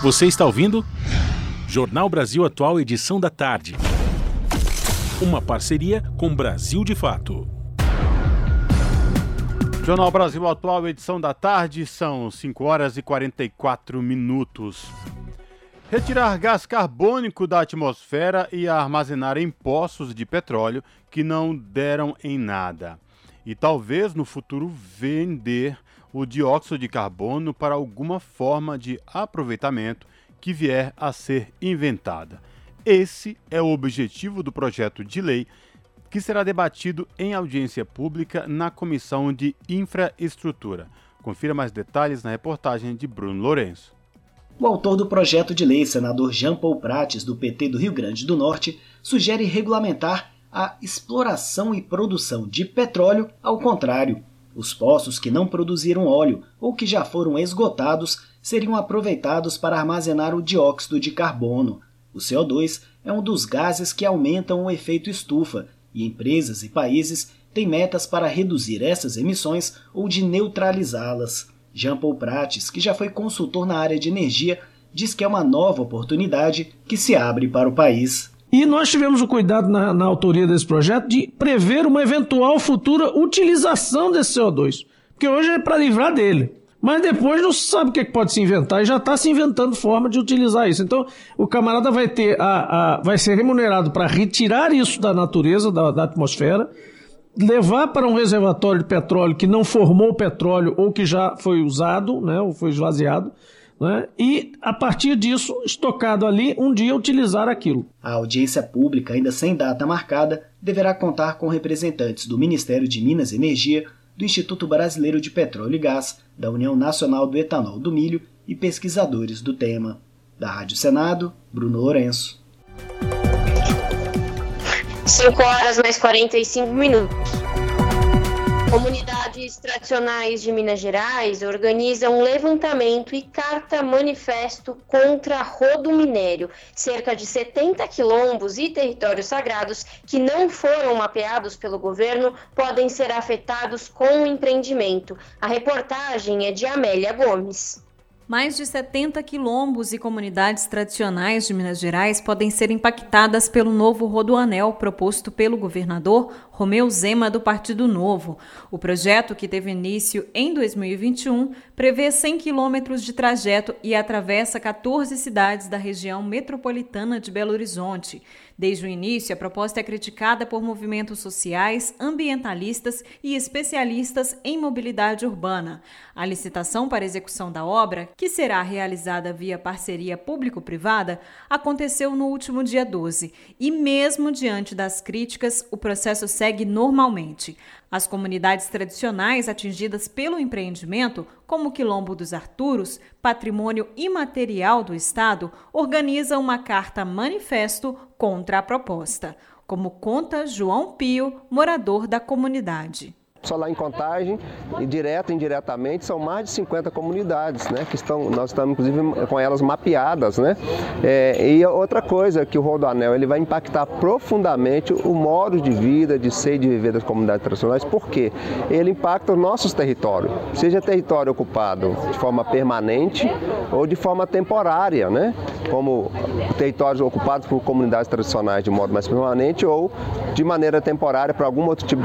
Você está ouvindo? Jornal Brasil Atual, edição da tarde. Uma parceria com Brasil de Fato. Jornal Brasil Atual, edição da tarde, são 5 horas e 44 minutos. Retirar gás carbônico da atmosfera e armazenar em poços de petróleo que não deram em nada. E talvez no futuro vender o dióxido de carbono para alguma forma de aproveitamento que vier a ser inventada. Esse é o objetivo do projeto de lei que será debatido em audiência pública na Comissão de Infraestrutura. Confira mais detalhes na reportagem de Bruno Lourenço. O autor do projeto de lei, senador Jean Paul Prates, do PT do Rio Grande do Norte, sugere regulamentar a exploração e produção de petróleo ao contrário. Os poços que não produziram óleo ou que já foram esgotados seriam aproveitados para armazenar o dióxido de carbono. O CO2 é um dos gases que aumentam o efeito estufa e empresas e países têm metas para reduzir essas emissões ou de neutralizá-las. Jean Paul Prates, que já foi consultor na área de energia, diz que é uma nova oportunidade que se abre para o país. E nós tivemos o cuidado na, na autoria desse projeto de prever uma eventual futura utilização desse CO2, porque hoje é para livrar dele. Mas depois não se sabe o que, é que pode se inventar e já está se inventando forma de utilizar isso. Então, o camarada vai ter a, a vai ser remunerado para retirar isso da natureza, da, da atmosfera, levar para um reservatório de petróleo que não formou petróleo ou que já foi usado, né, ou foi esvaziado, né, e a partir disso, estocado ali, um dia utilizar aquilo. A audiência pública, ainda sem data marcada, deverá contar com representantes do Ministério de Minas e Energia, do Instituto Brasileiro de Petróleo e Gás, da União Nacional do Etanol do Milho e pesquisadores do tema. Da Rádio Senado, Bruno Lourenço. 5 horas mais 45 minutos. Comunidades tradicionais de Minas Gerais organizam um levantamento e carta manifesto contra rodo minério. Cerca de 70 quilombos e territórios sagrados que não foram mapeados pelo governo podem ser afetados com o empreendimento. A reportagem é de Amélia Gomes. Mais de 70 quilombos e comunidades tradicionais de Minas Gerais podem ser impactadas pelo novo rodoanel proposto pelo governador Romeu Zema, do Partido Novo. O projeto, que teve início em 2021, prevê 100 quilômetros de trajeto e atravessa 14 cidades da região metropolitana de Belo Horizonte. Desde o início, a proposta é criticada por movimentos sociais, ambientalistas e especialistas em mobilidade urbana. A licitação para execução da obra, que será realizada via parceria público-privada, aconteceu no último dia 12 e, mesmo diante das críticas, o processo segue normalmente. As comunidades tradicionais atingidas pelo empreendimento, como o Quilombo dos Arturos, patrimônio imaterial do Estado, organizam uma carta manifesto contra a proposta, como conta João Pio, morador da comunidade. Só lá em Contagem, direto e indiretamente, são mais de 50 comunidades, né? Que estão, nós estamos, inclusive, com elas mapeadas, né? É, e outra coisa que o Rodoanel, ele vai impactar profundamente o modo de vida, de ser e de viver das comunidades tradicionais, porque ele impacta os nossos territórios, seja território ocupado de forma permanente ou de forma temporária, né? Como territórios ocupados por comunidades tradicionais de modo mais permanente ou de maneira temporária para algum outro tipo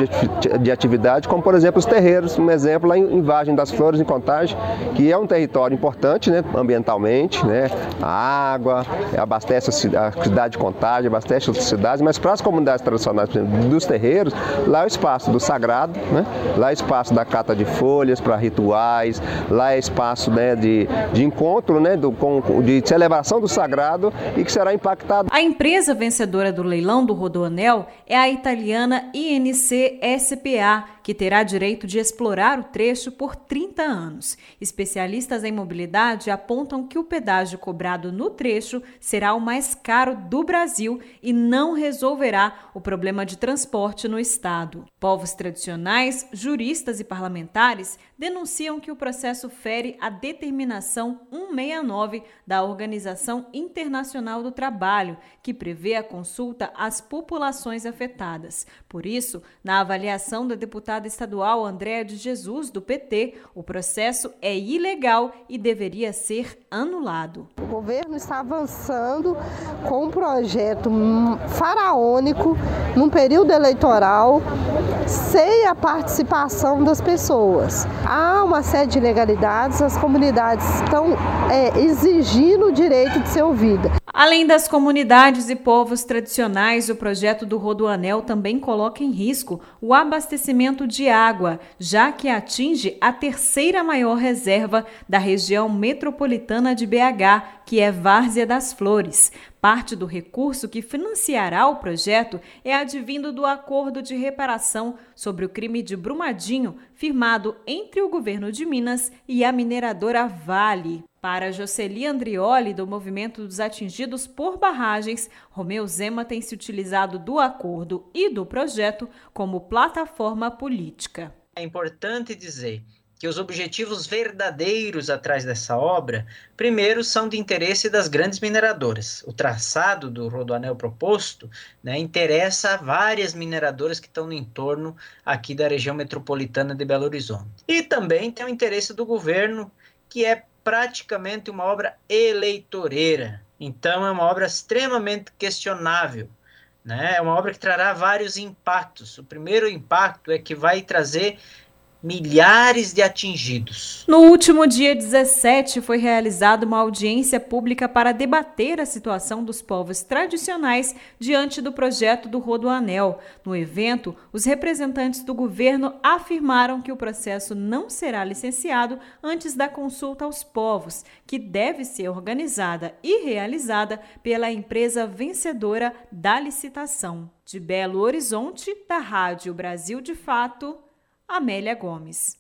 de atividade cidade, como por exemplo os terreiros, um exemplo lá em Vagem das Flores, em Contagem, que é um território importante né, ambientalmente, né, a água, abastece a cidade de Contagem, abastece outras cidades, mas para as comunidades tradicionais exemplo, dos terreiros, lá é o espaço do sagrado, né, lá é o espaço da cata de folhas para rituais, lá é espaço né, de, de encontro, né, do, com, de celebração do sagrado e que será impactado. A empresa vencedora do leilão do Rodoanel é a italiana INC SPA, que terá direito de explorar o trecho por 30 anos. Especialistas em mobilidade apontam que o pedágio cobrado no trecho será o mais caro do Brasil e não resolverá o problema de transporte no estado. Povos tradicionais, juristas e parlamentares denunciam que o processo fere a determinação 169 da Organização Internacional do Trabalho, que prevê a consulta às populações afetadas. Por isso, na avaliação da deputada estadual Andréa de Jesus, do PT, o processo é ilegal e deveria ser anulado. O governo está avançando com um projeto faraônico num período eleitoral sem a participação das pessoas há uma série de ilegalidades, as comunidades estão é, exigindo o direito de ser ouvida. Além das comunidades e povos tradicionais, o projeto do Rodoanel também coloca em risco o abastecimento de água, já que atinge a terceira maior reserva da região metropolitana de BH, que é Várzea das Flores. Parte do recurso que financiará o projeto é advindo do acordo de reparação sobre o crime de Brumadinho, firmado entre o governo de Minas e a mineradora Vale. Para Jocely Andrioli, do Movimento dos Atingidos por Barragens, Romeu Zema tem se utilizado do acordo e do projeto como plataforma política. É importante dizer que os objetivos verdadeiros atrás dessa obra, primeiro, são de interesse das grandes mineradoras. O traçado do rodoanel proposto né, interessa a várias mineradoras que estão no entorno aqui da região metropolitana de Belo Horizonte. E também tem o interesse do governo, que é praticamente uma obra eleitoreira. Então, é uma obra extremamente questionável. Né? É uma obra que trará vários impactos. O primeiro impacto é que vai trazer milhares de atingidos. No último dia 17, foi realizada uma audiência pública para debater a situação dos povos tradicionais diante do projeto do Rodoanel. No evento, os representantes do governo afirmaram que o processo não será licenciado antes da consulta aos povos, que deve ser organizada e realizada pela empresa vencedora da licitação. De Belo Horizonte, da Rádio Brasil de Fato, Amélia Gomes.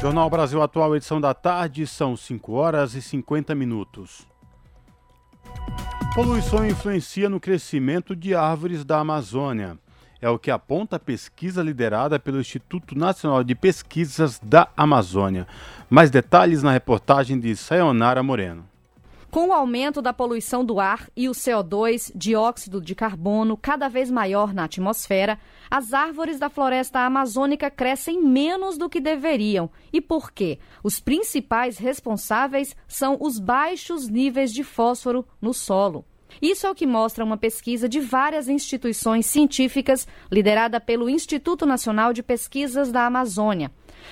Jornal Brasil Atual, edição da tarde, são 5 horas e 50 minutos. Poluição influencia no crescimento de árvores da Amazônia. É o que aponta a pesquisa liderada pelo Instituto Nacional de Pesquisas da Amazônia. Mais detalhes na reportagem de Sayonara Moreno. Com o aumento da poluição do ar e o CO2, dióxido de carbono, cada vez maior na atmosfera, as árvores da floresta amazônica crescem menos do que deveriam. E por quê? Os principais responsáveis são os baixos níveis de fósforo no solo. Isso é o que mostra uma pesquisa de várias instituições científicas liderada pelo Instituto Nacional de Pesquisas da Amazônia.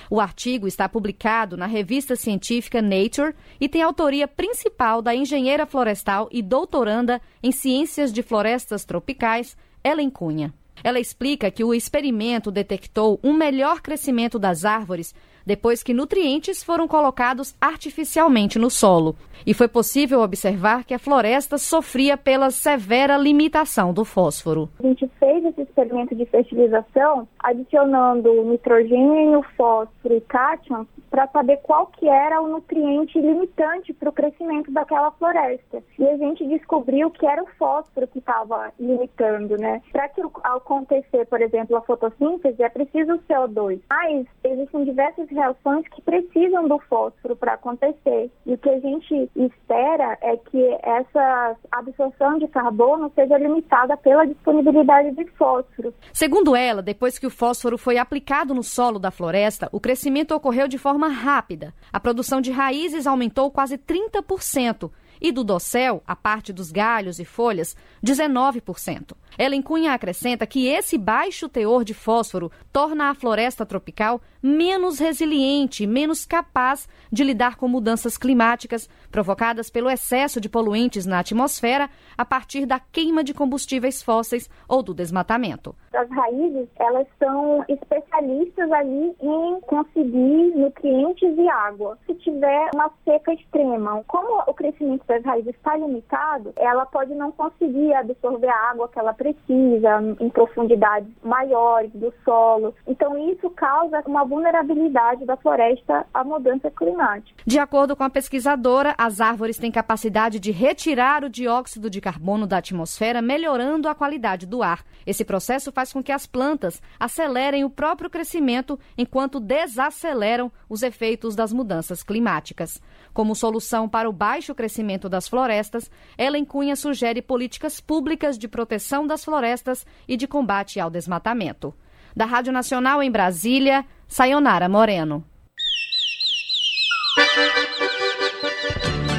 O artigo está publicado na revista científica Nature e tem autoria principal da engenheira florestal e doutoranda em ciências de florestas tropicais, Ellen Cunha. Ela explica que o experimento detectou um melhor crescimento das árvores depois que nutrientes foram colocados artificialmente no solo. E foi possível observar que a floresta sofria pela severa limitação do fósforo. A gente fez esse experimento de fertilização adicionando nitrogênio, fósforo e cátion para saber qual que era o nutriente limitante para o crescimento daquela floresta. E a gente descobriu que era o fósforo que estava limitando, né? Para que acontecer, por exemplo, a fotossíntese, é preciso o CO2. Mas existem diversas reações que precisam do fósforo para acontecer. E o que a gente espera é que essa absorção de carbono seja limitada pela disponibilidade de fósforo. Segundo ela, depois que o fósforo foi aplicado no solo da floresta, o crescimento ocorreu de forma rápida. A produção de raízes aumentou quase 30% e do dossel, a parte dos galhos e folhas, 19%. Ellen Cunha acrescenta que esse baixo teor de fósforo torna a floresta tropical menos resiliente, menos capaz de lidar com mudanças climáticas provocadas pelo excesso de poluentes na atmosfera a partir da queima de combustíveis fósseis ou do desmatamento. As raízes, elas são especialistas ali em conseguir nutrientes e água. Se tiver uma seca extrema, como o crescimento das raízes está limitado, ela pode não conseguir absorver a água que ela precisa em profundidades maiores do solo. Então isso causa uma vulnerabilidade da floresta à mudança climática. De acordo com a pesquisadora, as árvores têm capacidade de retirar o dióxido de carbono da atmosfera, melhorando a qualidade do ar. Esse processo faz com que as plantas acelerem o próprio crescimento enquanto desaceleram os efeitos das mudanças climáticas. Como solução para o baixo crescimento das florestas, Ellen Cunha sugere políticas públicas de proteção das florestas e de combate ao desmatamento. Da Rádio Nacional em Brasília, Sayonara Moreno.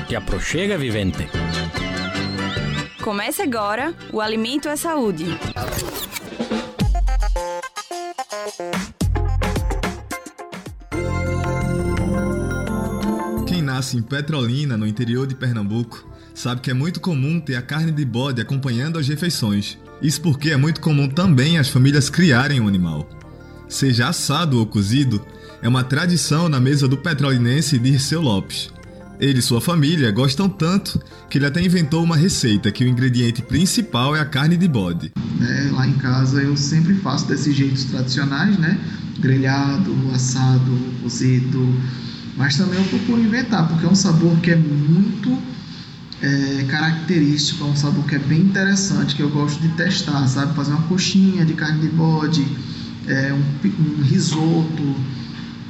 Te aproxega, vivente. Comece agora o Alimento é Saúde. nasce em Petrolina, no interior de Pernambuco, sabe que é muito comum ter a carne de bode acompanhando as refeições. Isso porque é muito comum também as famílias criarem um animal. Seja assado ou cozido, é uma tradição na mesa do petrolinense Dirceu Lopes. Ele e sua família gostam tanto que ele até inventou uma receita que o ingrediente principal é a carne de bode. É, lá em casa eu sempre faço desses jeitos tradicionais, né? Grelhado, assado, cozido, mas também eu procuro inventar, porque é um sabor que é muito é, característico, é um sabor que é bem interessante, que eu gosto de testar, sabe? Fazer uma coxinha de carne de bode, é, um, um risoto,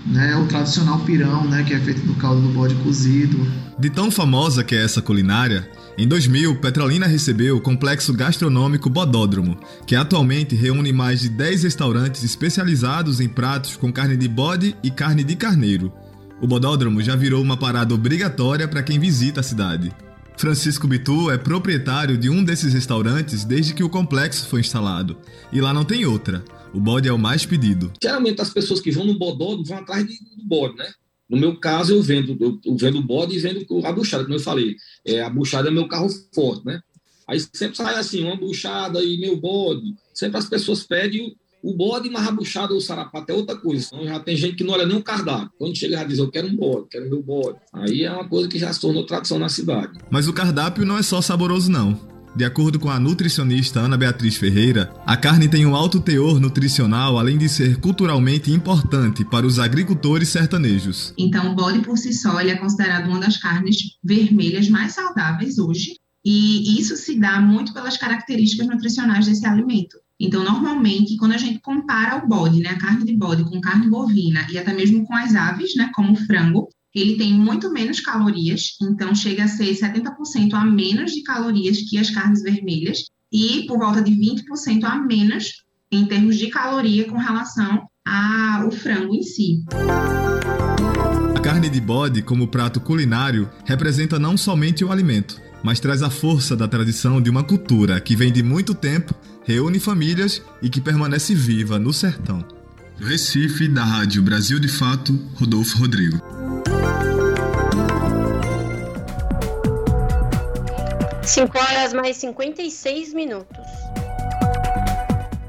né, o tradicional pirão, né, que é feito do caldo do bode cozido. De tão famosa que é essa culinária, em 2000, Petrolina recebeu o complexo gastronômico Bodódromo, que atualmente reúne mais de 10 restaurantes especializados em pratos com carne de bode e carne de carneiro. O Bodódromo já virou uma parada obrigatória para quem visita a cidade. Francisco Bitu é proprietário de um desses restaurantes desde que o complexo foi instalado. E lá não tem outra. O bode é o mais pedido. Geralmente as pessoas que vão no bodó vão atrás de, do bode, né? No meu caso, eu vendo, eu, eu vendo o bode e vendo a buchada, como eu falei. É, a buchada é meu carro forte, né? Aí sempre sai assim, uma buchada e meu bode. Sempre as pessoas pedem o bode, mas a buchada ou o sarapato é outra coisa. Então já tem gente que não olha nem o cardápio. Quando chega já diz, eu quero um bode, quero meu bode. Aí é uma coisa que já se tornou tradição na cidade. Mas o cardápio não é só saboroso, não. De acordo com a nutricionista Ana Beatriz Ferreira, a carne tem um alto teor nutricional, além de ser culturalmente importante para os agricultores sertanejos. Então, o bode por si só é considerado uma das carnes vermelhas mais saudáveis hoje, e isso se dá muito pelas características nutricionais desse alimento. Então, normalmente, quando a gente compara o bode, né, a carne de bode com carne bovina e até mesmo com as aves, né, como o frango, ele tem muito menos calorias, então chega a ser 70% a menos de calorias que as carnes vermelhas e por volta de 20% a menos em termos de caloria com relação ao frango em si. A carne de bode, como prato culinário, representa não somente o alimento, mas traz a força da tradição de uma cultura que vem de muito tempo, reúne famílias e que permanece viva no sertão. Recife, da Rádio Brasil de Fato, Rodolfo Rodrigo. 5 horas mais 56 minutos.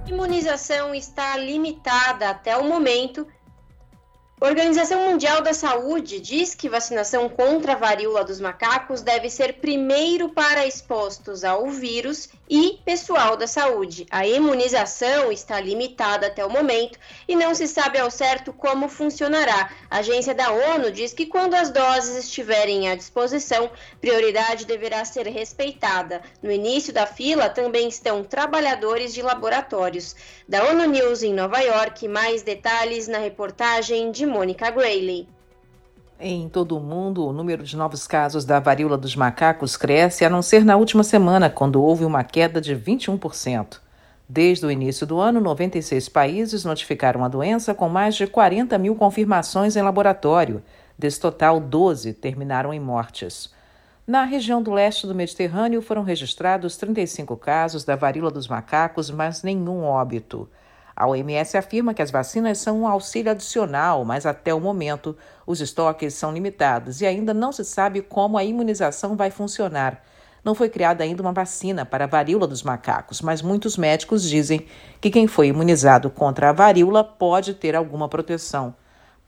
Imunização está limitada até o momento a Organização Mundial da Saúde diz que vacinação contra a varíola dos macacos deve ser primeiro para expostos ao vírus e pessoal da saúde. A imunização está limitada até o momento e não se sabe ao certo como funcionará. A agência da ONU diz que quando as doses estiverem à disposição, prioridade deverá ser respeitada. No início da fila também estão trabalhadores de laboratórios. Da ONU News em Nova York, mais detalhes na reportagem de Mônica Grayley. Em todo o mundo, o número de novos casos da varíola dos macacos cresce, a não ser na última semana, quando houve uma queda de 21%. Desde o início do ano, 96 países notificaram a doença, com mais de 40 mil confirmações em laboratório. Desse total, 12 terminaram em mortes. Na região do leste do Mediterrâneo foram registrados 35 casos da varíola dos macacos, mas nenhum óbito. A OMS afirma que as vacinas são um auxílio adicional, mas até o momento os estoques são limitados e ainda não se sabe como a imunização vai funcionar. Não foi criada ainda uma vacina para a varíola dos macacos, mas muitos médicos dizem que quem foi imunizado contra a varíola pode ter alguma proteção.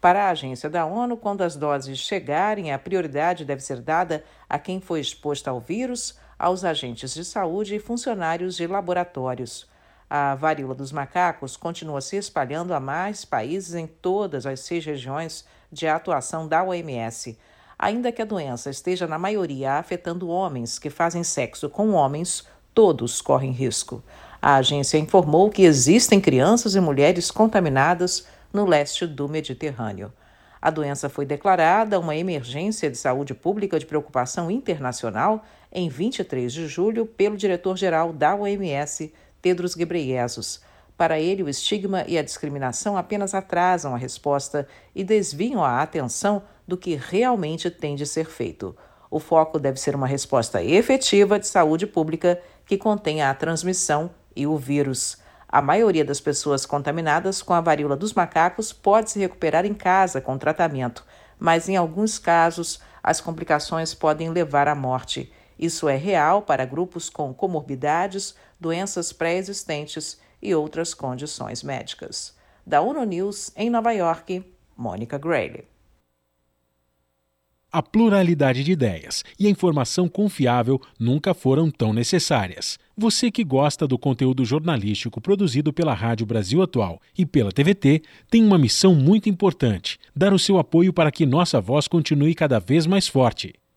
Para a agência da ONU, quando as doses chegarem, a prioridade deve ser dada a quem foi exposto ao vírus, aos agentes de saúde e funcionários de laboratórios. A varíola dos macacos continua se espalhando a mais países em todas as seis regiões de atuação da OMS. Ainda que a doença esteja na maioria afetando homens que fazem sexo com homens, todos correm risco. A agência informou que existem crianças e mulheres contaminadas no leste do Mediterrâneo. A doença foi declarada uma emergência de saúde pública de preocupação internacional em 23 de julho pelo diretor-geral da OMS, Tedros Ghebreyesus. Para ele, o estigma e a discriminação apenas atrasam a resposta e desviam a atenção do que realmente tem de ser feito. O foco deve ser uma resposta efetiva de saúde pública que contenha a transmissão e o vírus. A maioria das pessoas contaminadas com a varíola dos macacos pode se recuperar em casa com tratamento, mas em alguns casos as complicações podem levar à morte. Isso é real para grupos com comorbidades, doenças pré-existentes e outras condições médicas. Da ONU News, em Nova York, Mônica Grayle. A pluralidade de ideias e a informação confiável nunca foram tão necessárias. Você que gosta do conteúdo jornalístico produzido pela Rádio Brasil Atual e pela TVT tem uma missão muito importante: dar o seu apoio para que nossa voz continue cada vez mais forte.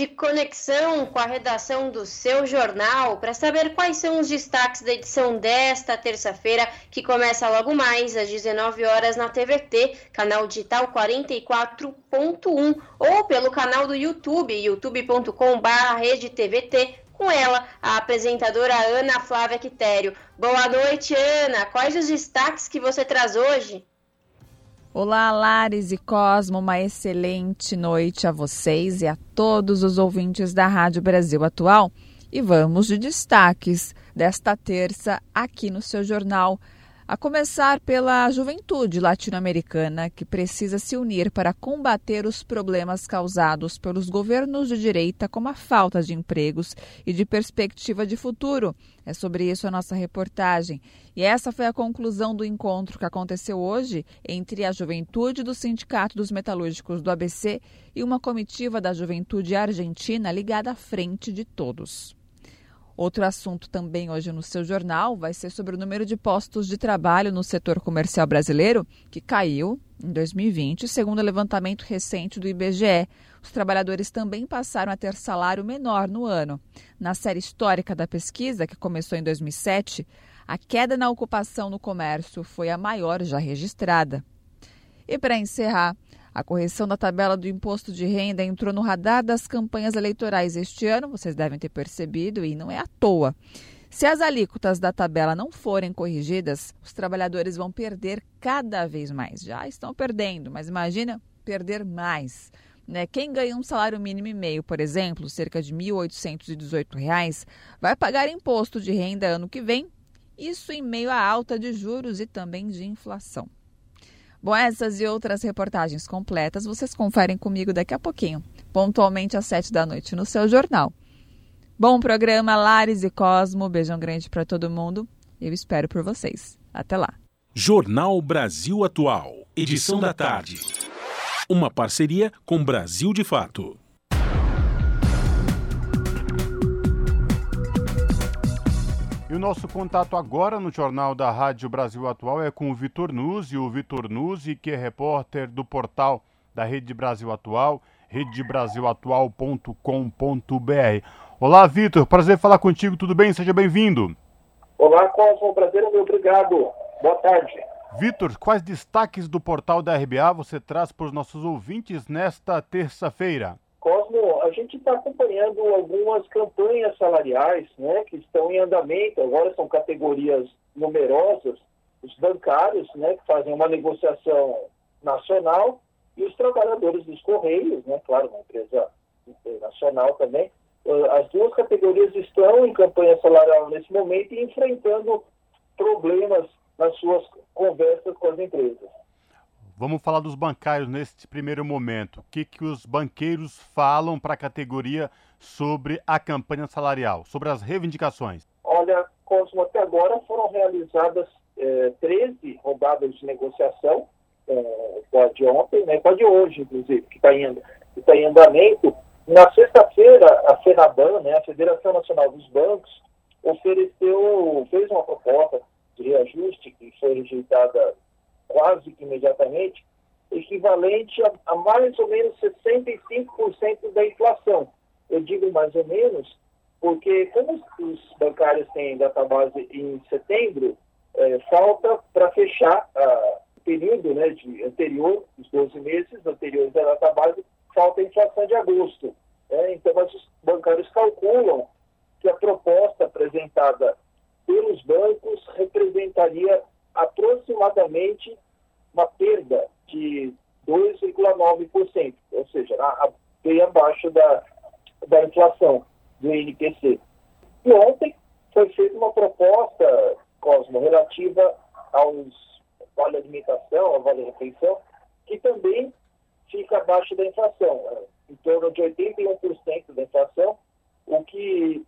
de conexão com a redação do seu jornal para saber quais são os destaques da edição desta terça-feira, que começa logo mais às 19 horas na TVT, canal digital 44.1, ou pelo canal do YouTube, youtube.com/redetvt, com ela, a apresentadora Ana Flávia Quitério. Boa noite, Ana. Quais os destaques que você traz hoje? Olá, Lares e Cosmo, uma excelente noite a vocês e a todos os ouvintes da Rádio Brasil Atual. E vamos de destaques desta terça aqui no seu jornal a começar pela juventude latino-americana que precisa se unir para combater os problemas causados pelos governos de direita, como a falta de empregos e de perspectiva de futuro. É sobre isso a nossa reportagem. E essa foi a conclusão do encontro que aconteceu hoje entre a juventude do Sindicato dos Metalúrgicos do ABC e uma comitiva da juventude argentina ligada à Frente de Todos. Outro assunto também hoje no seu jornal vai ser sobre o número de postos de trabalho no setor comercial brasileiro, que caiu em 2020, segundo o levantamento recente do IBGE. Os trabalhadores também passaram a ter salário menor no ano. Na série histórica da pesquisa, que começou em 2007, a queda na ocupação no comércio foi a maior já registrada. E para encerrar, a correção da tabela do imposto de renda entrou no radar das campanhas eleitorais este ano, vocês devem ter percebido, e não é à toa. Se as alíquotas da tabela não forem corrigidas, os trabalhadores vão perder cada vez mais. Já estão perdendo, mas imagina perder mais. Né? Quem ganha um salário mínimo e meio, por exemplo, cerca de R$ 1.818, vai pagar imposto de renda ano que vem, isso em meio à alta de juros e também de inflação. Bom, essas e outras reportagens completas vocês conferem comigo daqui a pouquinho, pontualmente às sete da noite no seu jornal. Bom programa, Lares e Cosmo. Beijão grande para todo mundo. Eu espero por vocês. Até lá. Jornal Brasil Atual, edição da tarde. Uma parceria com Brasil de Fato. E o nosso contato agora no Jornal da Rádio Brasil Atual é com o Vitor Nuzzi, o Vitor Nuzzi, que é repórter do portal da Rede Brasil Atual, redebrasilatual.com.br. Olá, Vitor, prazer falar contigo, tudo bem? Seja bem-vindo. Olá, Cosmo, prazer meu, obrigado. Boa tarde. Vitor, quais destaques do portal da RBA você traz para os nossos ouvintes nesta terça-feira? A gente está acompanhando algumas campanhas salariais né, que estão em andamento, agora são categorias numerosas, os bancários, né, que fazem uma negociação nacional, e os trabalhadores dos Correios, né, claro, uma empresa nacional também. As duas categorias estão em campanha salarial nesse momento e enfrentando problemas nas suas conversas com as empresas. Vamos falar dos bancários neste primeiro momento. O que, que os banqueiros falam para a categoria sobre a campanha salarial, sobre as reivindicações? Olha, Cosmo, até agora foram realizadas é, 13 rodadas de negociação, é, com a de ontem, né, com a de hoje, inclusive, que está em, tá em andamento. Na sexta-feira, a FENABAN, né, a Federação Nacional dos Bancos, ofereceu, fez uma proposta de reajuste que foi rejeitada quase que imediatamente, equivalente a, a mais ou menos 65% da inflação. Eu digo mais ou menos porque como os bancários têm database em setembro, é, falta para fechar o período né, de anterior, os 12 meses anteriores à database, falta a inflação de agosto. É, então, os bancários calculam que a proposta apresentada pelos bancos representaria aproximadamente uma perda de 2,9%, ou seja, bem abaixo da, da inflação do INPC. E ontem foi feita uma proposta, Cosmo, relativa aos vale alimentação, ao vale refeição, que também fica abaixo da inflação, né? em torno de 81% da inflação, o que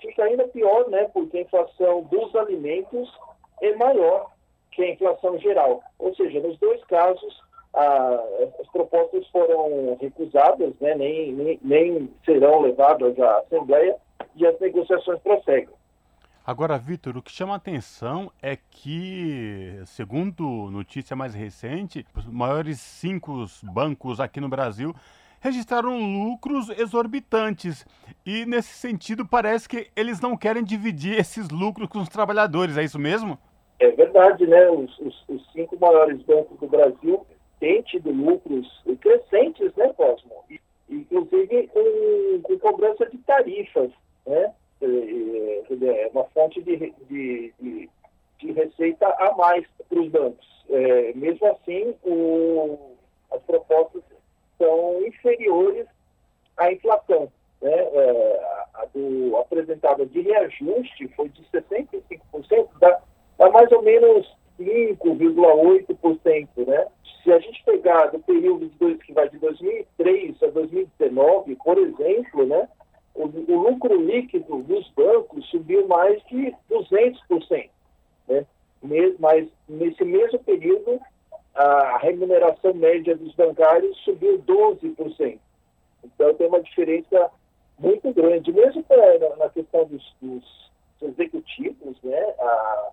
fica ainda pior, né, porque a inflação dos alimentos é maior que a inflação geral. Ou seja, nos dois casos, a, as propostas foram recusadas, né, nem, nem, nem serão levadas à Assembleia e as negociações prosseguem. Agora, Vitor, o que chama a atenção é que, segundo notícia mais recente, os maiores cinco bancos aqui no Brasil registraram lucros exorbitantes. E, nesse sentido, parece que eles não querem dividir esses lucros com os trabalhadores. É isso mesmo? É verdade, né? Os, os, os cinco maiores bancos do Brasil têm tido lucros crescentes, né, Cosmo? Inclusive com, com cobrança de tarifas, né? É, é, é uma fonte de, de, de, de receita a mais para os bancos. É, mesmo assim, o, as propostas são inferiores à inflação. Né? É, a do apresentada de reajuste foi de 65%, dá, dá mais ou menos 5,8%. Né? Se a gente pegar do período de dois, que vai de 2003 a 2019, por exemplo, né? o, o lucro líquido dos bancos subiu mais de 200%. Né? Mas nesse mesmo período, a remuneração média dos bancários subiu 12%. Então tem uma diferença muito grande, mesmo na questão dos, dos executivos, né? A,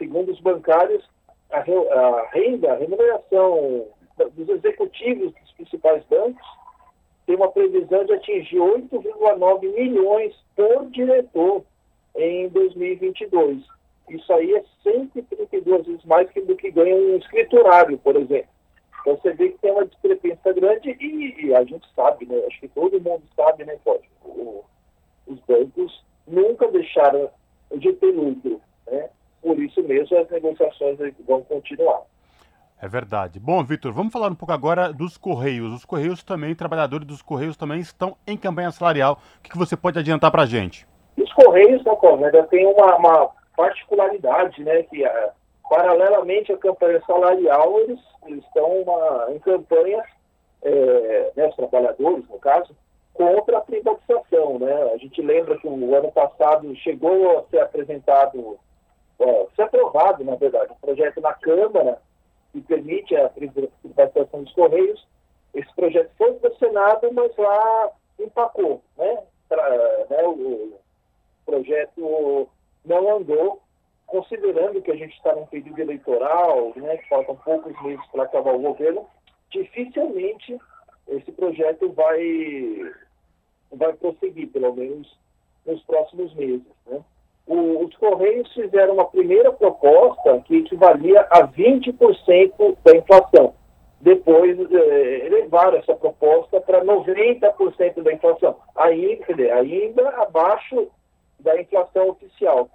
segundo os bancários, a, a renda, a remuneração dos executivos dos principais bancos tem uma previsão de atingir 8,9 milhões por diretor em 2022. Isso aí é 132 vezes mais do que ganha um escriturário, por exemplo. Então você vê que tem uma discrepância grande e, e a gente sabe, né? Acho que todo mundo sabe, né, pode. os bancos nunca deixaram de ter lucro, né? Por isso mesmo as negociações vão continuar. É verdade. Bom, Vitor, vamos falar um pouco agora dos Correios. Os Correios também, trabalhadores dos Correios também estão em campanha salarial. O que, você pode adiantar para a gente? Os Correios, né, ainda tem uma, uma, particularidade, né, que uh, paralelamente à campanha salarial, eles, eles estão uma, em campanha, é, né, os trabalhadores, no caso, contra a privatização. Né? A gente lembra que o ano passado chegou a ser apresentado, é, ser aprovado, na verdade, um projeto na Câmara que permite a privatização dos Correios. Esse projeto foi para o Senado, mas lá empacou. Né? Pra, né, o projeto não andou, considerando que a gente está num período eleitoral, né, que faltam poucos meses para acabar o governo, dificilmente esse projeto vai, vai prosseguir, pelo menos nos próximos meses. Né? O, os Correios fizeram uma primeira proposta que equivalia a 20% da inflação. Depois eh, elevaram essa proposta para 90% da inflação, ainda, ainda abaixo da inflação oficial.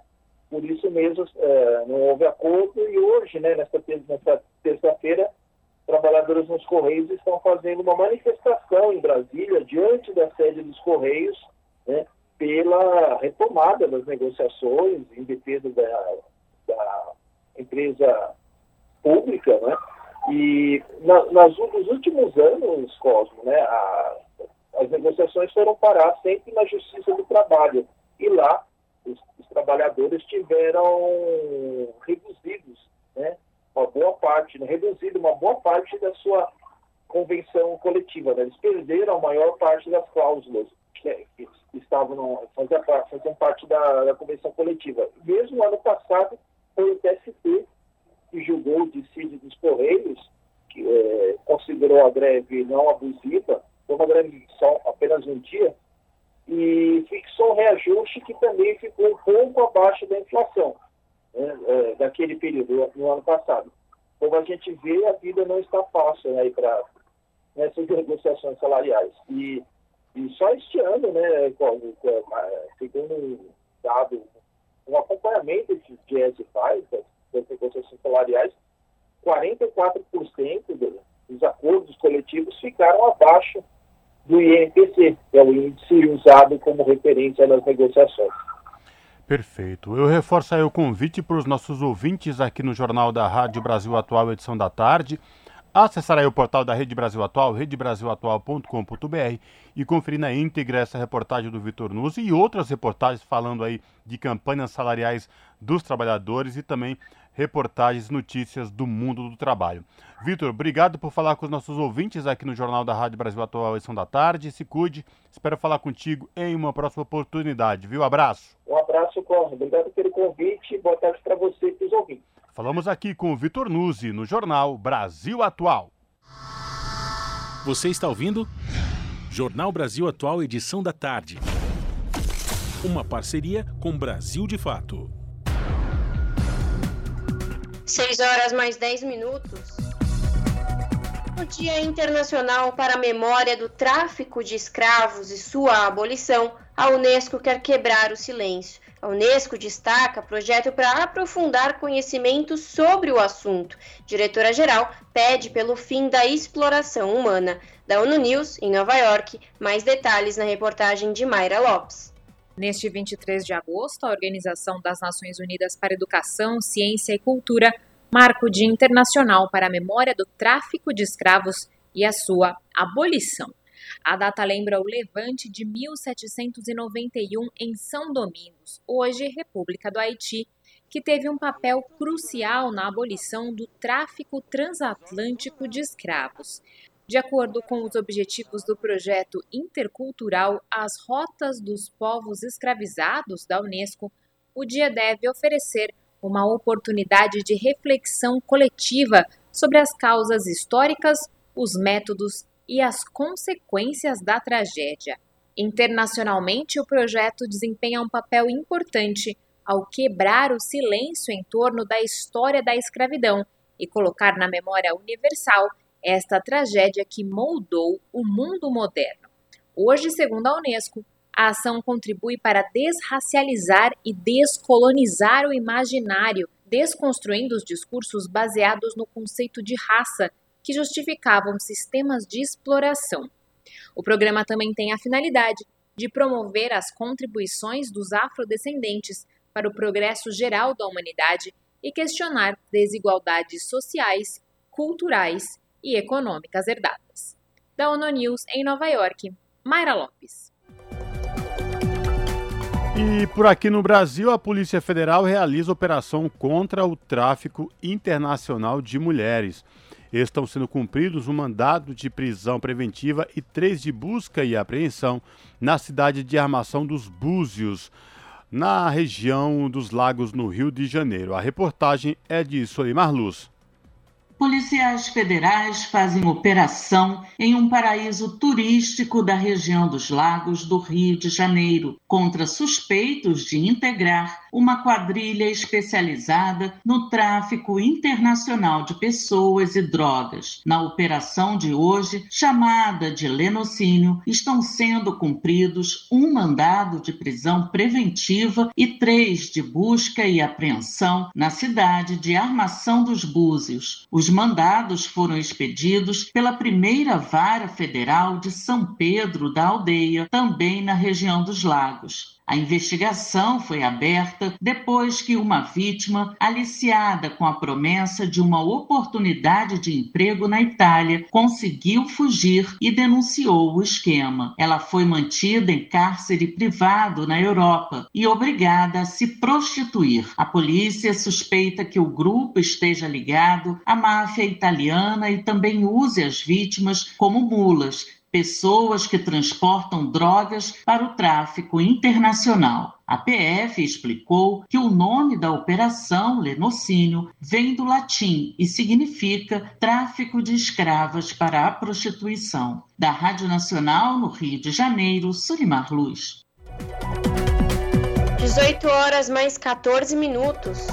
Por isso mesmo é, não houve acordo e hoje, né, nessa terça-feira, trabalhadores nos Correios estão fazendo uma manifestação em Brasília, diante da sede dos Correios, né, pela retomada das negociações em defesa da, da empresa pública, né, E na, nas, nos últimos anos, Cosmo, né, a, as negociações foram parar sempre na Justiça do Trabalho. E lá os, os trabalhadores tiveram reduzidos, né, uma boa parte, né, reduzido uma boa parte da sua convenção coletiva. Né? Eles perderam a maior parte das cláusulas que, que estavam faziam, faziam parte da, da, convenção coletiva. Mesmo ano passado, foi o TST que julgou o dissídio dos Correios, que é, considerou a greve não abusiva, foi uma greve só apenas um dia, e fixou um reajuste que também ficou um pouco abaixo da inflação né, é, daquele período, no ano passado. Como a gente vê, a vida não está fácil né, para nessas negociações salariais. E, e só este ano, né, segundo um dado, um acompanhamento que o GES faz das negociações salariais, 44% dos acordos coletivos ficaram abaixo do INPC, que é o índice usado como referência nas negociações. Perfeito. Eu reforço aí o convite para os nossos ouvintes aqui no Jornal da Rádio Brasil Atual, edição da tarde, acessar aí o portal da Rede Brasil Atual, redebrasilatual.com.br e conferir na íntegra essa reportagem do Vitor Nuzzi e outras reportagens falando aí de campanhas salariais dos trabalhadores e também reportagens, notícias do mundo do trabalho. Vitor, obrigado por falar com os nossos ouvintes aqui no Jornal da Rádio Brasil Atual, edição da tarde. Se cuide, espero falar contigo em uma próxima oportunidade, viu? Abraço. Um abraço, Corre. Obrigado pelo convite. Boa tarde para você e para os ouvintes. Falamos aqui com o Vitor Nuzzi no Jornal Brasil Atual. Você está ouvindo? Jornal Brasil Atual, edição da tarde. Uma parceria com Brasil de Fato. 6 horas mais 10 minutos. No Dia Internacional para a Memória do Tráfico de Escravos e sua abolição, a Unesco quer quebrar o silêncio. A Unesco destaca projeto para aprofundar conhecimentos sobre o assunto. Diretora-geral pede pelo fim da exploração humana. Da ONU News, em Nova York, mais detalhes na reportagem de Mayra Lopes. Neste 23 de agosto, a Organização das Nações Unidas para Educação, Ciência e Cultura marca o Dia Internacional para a Memória do Tráfico de Escravos e a sua abolição. A data lembra o levante de 1791 em São Domingos, hoje República do Haiti, que teve um papel crucial na abolição do tráfico transatlântico de escravos. De acordo com os objetivos do projeto intercultural As Rotas dos Povos Escravizados da Unesco, o dia deve oferecer uma oportunidade de reflexão coletiva sobre as causas históricas, os métodos e as consequências da tragédia. Internacionalmente, o projeto desempenha um papel importante ao quebrar o silêncio em torno da história da escravidão e colocar na memória universal esta tragédia que moldou o mundo moderno. Hoje, segundo a Unesco, a ação contribui para desracializar e descolonizar o imaginário, desconstruindo os discursos baseados no conceito de raça que justificavam sistemas de exploração. O programa também tem a finalidade de promover as contribuições dos afrodescendentes para o progresso geral da humanidade e questionar desigualdades sociais, culturais e econômicas herdadas. Da ONU News em Nova York, Mayra Lopes. E por aqui no Brasil, a Polícia Federal realiza operação contra o tráfico internacional de mulheres estão sendo cumpridos um mandado de prisão preventiva e três de busca e apreensão na cidade de Armação dos Búzios, na região dos Lagos, no Rio de Janeiro. A reportagem é de Solimar Luz. Policiais federais fazem operação em um paraíso turístico da região dos Lagos do Rio de Janeiro, contra suspeitos de integrar uma quadrilha especializada no tráfico internacional de pessoas e drogas. Na operação de hoje, chamada de lenocínio, estão sendo cumpridos um mandado de prisão preventiva e três de busca e apreensão na cidade de Armação dos Búzios. Os os mandados foram expedidos pela primeira vara federal de São Pedro da Aldeia, também na região dos Lagos. A investigação foi aberta depois que uma vítima, aliciada com a promessa de uma oportunidade de emprego na Itália, conseguiu fugir e denunciou o esquema. Ela foi mantida em cárcere privado na Europa e obrigada a se prostituir. A polícia suspeita que o grupo esteja ligado à máfia italiana e também use as vítimas como mulas pessoas que transportam drogas para o tráfico internacional. A PF explicou que o nome da operação, Lenocínio, vem do latim e significa tráfico de escravas para a prostituição. Da Rádio Nacional, no Rio de Janeiro, Sulimar Luz. 18 horas mais 14 minutos.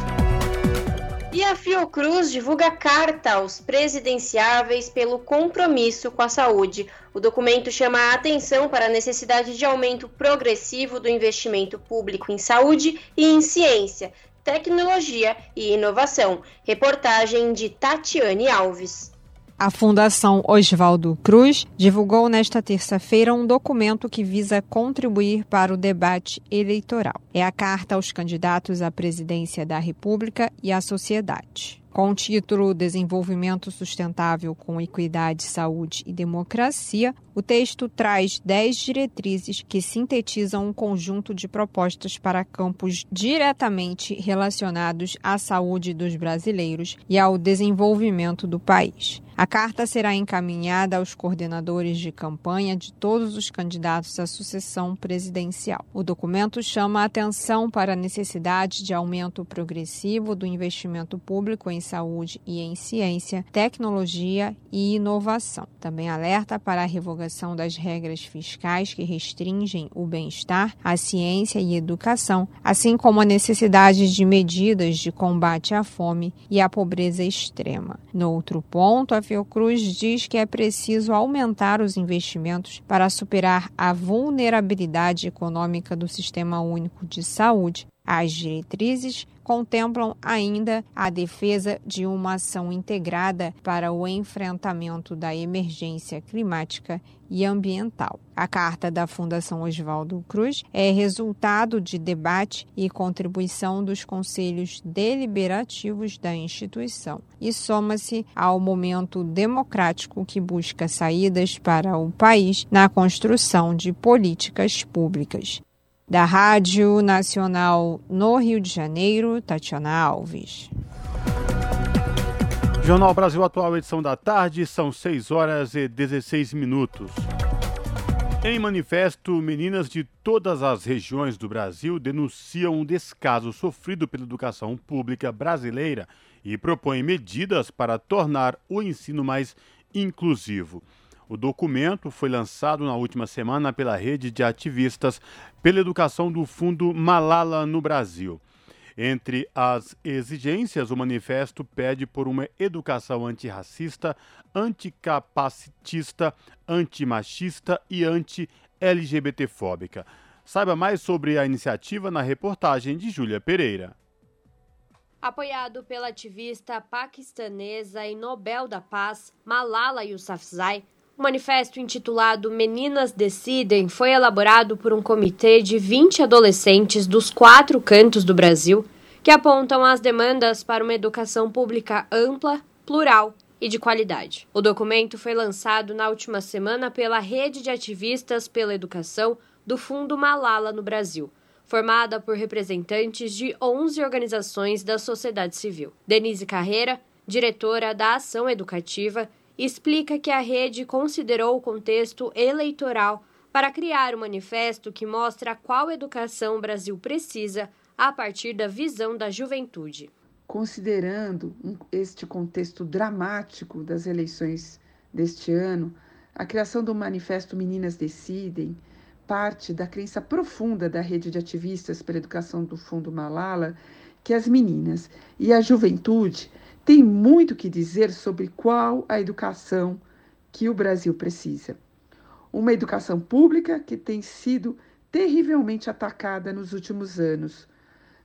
E a Fiocruz divulga carta aos presidenciáveis pelo compromisso com a saúde. O documento chama a atenção para a necessidade de aumento progressivo do investimento público em saúde e em ciência, tecnologia e inovação. Reportagem de Tatiane Alves. A Fundação Oswaldo Cruz divulgou nesta terça-feira um documento que visa contribuir para o debate eleitoral. É a carta aos candidatos à presidência da República e à sociedade. Com o título Desenvolvimento Sustentável com Equidade, Saúde e Democracia, o texto traz 10 diretrizes que sintetizam um conjunto de propostas para campos diretamente relacionados à saúde dos brasileiros e ao desenvolvimento do país. A carta será encaminhada aos coordenadores de campanha de todos os candidatos à sucessão presidencial. O documento chama a atenção para a necessidade de aumento progressivo do investimento público em saúde e em ciência, tecnologia e inovação. Também alerta para a revogação das regras fiscais que restringem o bem-estar, a ciência e educação, assim como a necessidade de medidas de combate à fome e à pobreza extrema. No outro ponto, a Fiocruz diz que é preciso aumentar os investimentos para superar a vulnerabilidade econômica do Sistema Único de Saúde. As diretrizes contemplam ainda a defesa de uma ação integrada para o enfrentamento da emergência climática e ambiental. A carta da Fundação Oswaldo Cruz é resultado de debate e contribuição dos conselhos deliberativos da instituição e soma-se ao momento democrático que busca saídas para o país na construção de políticas públicas. Da Rádio Nacional no Rio de Janeiro, Tatiana Alves. Jornal Brasil Atual, edição da tarde, são 6 horas e 16 minutos. Em manifesto, meninas de todas as regiões do Brasil denunciam um descaso sofrido pela educação pública brasileira e propõem medidas para tornar o ensino mais inclusivo. O documento foi lançado na última semana pela rede de ativistas pela educação do Fundo Malala no Brasil. Entre as exigências, o manifesto pede por uma educação antirracista, anticapacitista, antimachista e anti-LGBTfóbica. Saiba mais sobre a iniciativa na reportagem de Júlia Pereira. Apoiado pela ativista paquistanesa e Nobel da Paz Malala Yousafzai, o manifesto intitulado Meninas Decidem foi elaborado por um comitê de 20 adolescentes dos quatro cantos do Brasil que apontam as demandas para uma educação pública ampla, plural e de qualidade. O documento foi lançado na última semana pela Rede de Ativistas pela Educação do Fundo Malala no Brasil, formada por representantes de 11 organizações da sociedade civil. Denise Carreira, diretora da Ação Educativa, explica que a rede considerou o contexto eleitoral para criar um manifesto que mostra qual educação o Brasil precisa a partir da visão da juventude. Considerando este contexto dramático das eleições deste ano, a criação do Manifesto Meninas Decidem parte da crença profunda da rede de ativistas pela educação do Fundo Malala que as meninas e a juventude tem muito que dizer sobre qual a educação que o Brasil precisa. Uma educação pública que tem sido terrivelmente atacada nos últimos anos,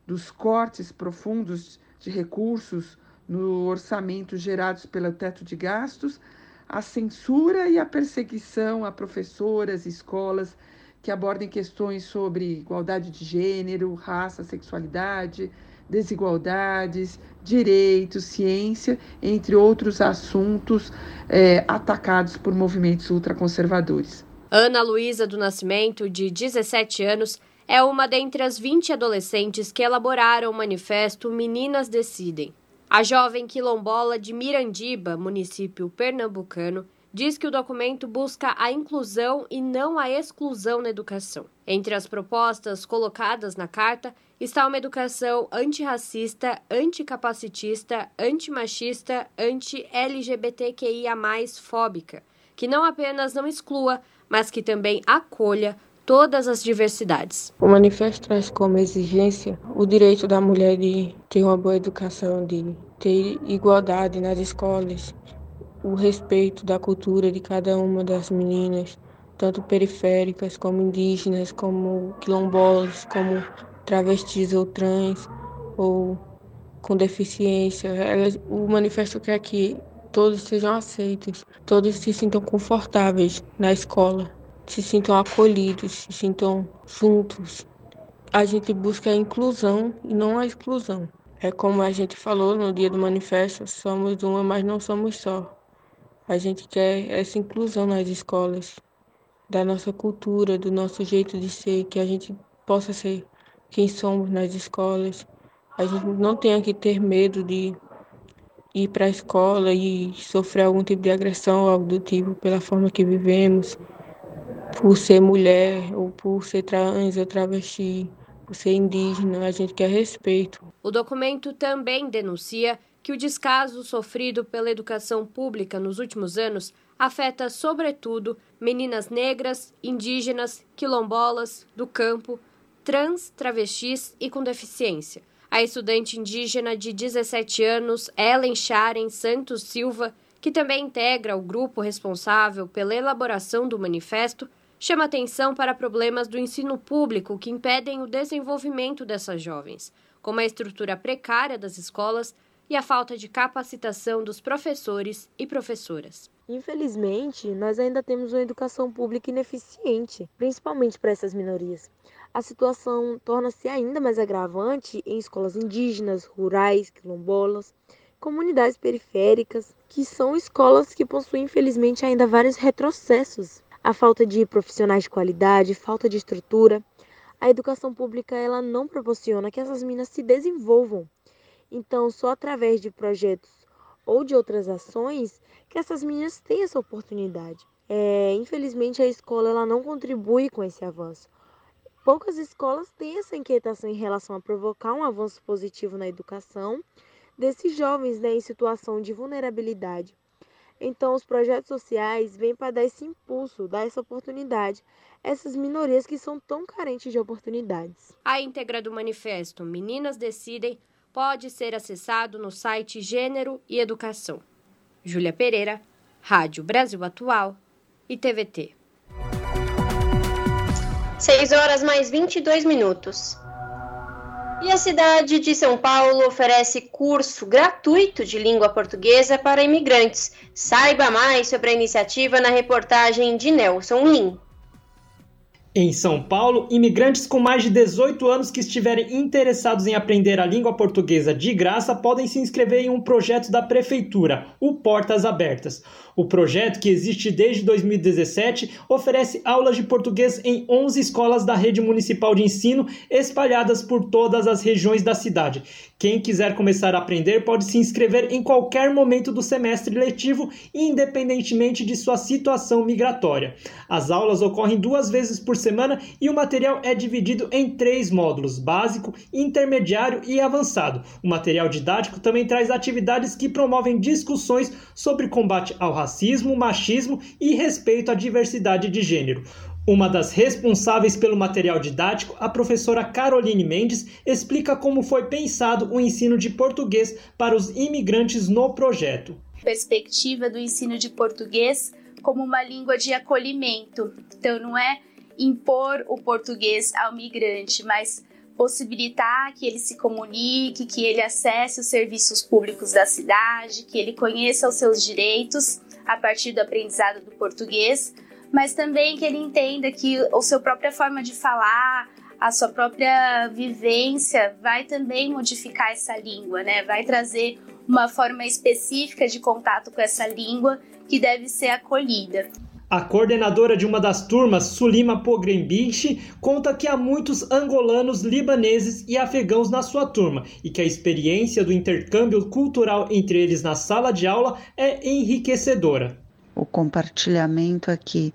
dos cortes profundos de recursos no orçamento gerados pelo teto de gastos, a censura e a perseguição a professoras e escolas que abordem questões sobre igualdade de gênero, raça, sexualidade, desigualdades, direitos, ciência, entre outros assuntos é, atacados por movimentos ultraconservadores. Ana Luísa do Nascimento, de 17 anos, é uma dentre as 20 adolescentes que elaboraram o manifesto Meninas Decidem. A jovem quilombola de Mirandiba, município pernambucano, diz que o documento busca a inclusão e não a exclusão na educação. Entre as propostas colocadas na carta está uma educação antirracista, anticapacitista, antimachista, anti-LGBTQIA+, fóbica, que não apenas não exclua, mas que também acolha todas as diversidades. O manifesto traz como exigência o direito da mulher de ter uma boa educação, de ter igualdade nas escolas, o respeito da cultura de cada uma das meninas, tanto periféricas como indígenas, como quilombolas, como travestis ou trans, ou com deficiência. o manifesto quer que todos sejam aceitos, todos se sintam confortáveis na escola se sintam acolhidos, se sintam juntos. A gente busca a inclusão e não a exclusão. É como a gente falou no dia do manifesto, somos uma, mas não somos só. A gente quer essa inclusão nas escolas, da nossa cultura, do nosso jeito de ser, que a gente possa ser quem somos nas escolas. A gente não tenha que ter medo de ir para a escola e sofrer algum tipo de agressão ou algo do tipo pela forma que vivemos por ser mulher, ou por ser trans ou travesti, por ser indígena, a gente quer respeito. O documento também denuncia que o descaso sofrido pela educação pública nos últimos anos afeta, sobretudo, meninas negras, indígenas, quilombolas, do campo, trans, travestis e com deficiência. A estudante indígena de 17 anos, Ellen Sharen Santos Silva, que também integra o grupo responsável pela elaboração do manifesto, chama atenção para problemas do ensino público que impedem o desenvolvimento dessas jovens, como a estrutura precária das escolas e a falta de capacitação dos professores e professoras. Infelizmente, nós ainda temos uma educação pública ineficiente, principalmente para essas minorias. A situação torna-se ainda mais agravante em escolas indígenas, rurais, quilombolas, comunidades periféricas, que são escolas que possuem, infelizmente, ainda vários retrocessos a falta de profissionais de qualidade, falta de estrutura. A educação pública ela não proporciona que essas minas se desenvolvam. Então, só através de projetos ou de outras ações que essas meninas têm essa oportunidade. É, infelizmente, a escola ela não contribui com esse avanço. Poucas escolas têm essa inquietação em relação a provocar um avanço positivo na educação desses jovens né, em situação de vulnerabilidade. Então, os projetos sociais vêm para dar esse impulso, dar essa oportunidade a essas minorias que são tão carentes de oportunidades. A íntegra do manifesto Meninas Decidem pode ser acessado no site Gênero e Educação. Júlia Pereira, Rádio Brasil Atual e TVT. 6 horas mais 22 minutos. E a cidade de São Paulo oferece curso gratuito de língua portuguesa para imigrantes. Saiba mais sobre a iniciativa na reportagem de Nelson Lim. Em São Paulo, imigrantes com mais de 18 anos que estiverem interessados em aprender a língua portuguesa de graça podem se inscrever em um projeto da Prefeitura, o Portas Abertas. O projeto, que existe desde 2017, oferece aulas de português em 11 escolas da rede municipal de ensino espalhadas por todas as regiões da cidade. Quem quiser começar a aprender pode se inscrever em qualquer momento do semestre letivo, independentemente de sua situação migratória. As aulas ocorrem duas vezes por semana e o material é dividido em três módulos: básico, intermediário e avançado. O material didático também traz atividades que promovem discussões sobre combate ao racismo machismo e respeito à diversidade de gênero. Uma das responsáveis pelo material didático, a professora Caroline Mendes, explica como foi pensado o ensino de português para os imigrantes no projeto. Perspectiva do ensino de português como uma língua de acolhimento. Então, não é impor o português ao migrante, mas possibilitar que ele se comunique, que ele acesse os serviços públicos da cidade, que ele conheça os seus direitos a partir do aprendizado do português, mas também que ele entenda que a sua própria forma de falar, a sua própria vivência vai também modificar essa língua, né? Vai trazer uma forma específica de contato com essa língua que deve ser acolhida. A coordenadora de uma das turmas, Sulima Pogrembich, conta que há muitos angolanos, libaneses e afegãos na sua turma e que a experiência do intercâmbio cultural entre eles na sala de aula é enriquecedora. O compartilhamento aqui,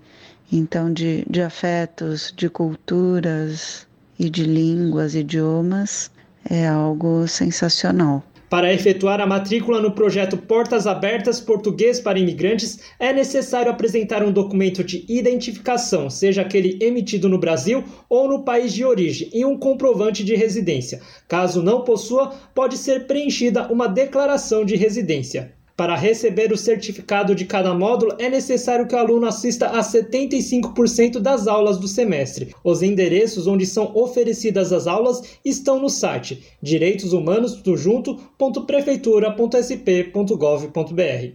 então, de, de afetos, de culturas e de línguas, idiomas, é algo sensacional. Para efetuar a matrícula no projeto Portas Abertas Português para Imigrantes, é necessário apresentar um documento de identificação, seja aquele emitido no Brasil ou no país de origem, e um comprovante de residência. Caso não possua, pode ser preenchida uma declaração de residência. Para receber o certificado de cada módulo, é necessário que o aluno assista a 75% das aulas do semestre. Os endereços onde são oferecidas as aulas estão no site direitoshumanos.prefeitura.sp.gov.br.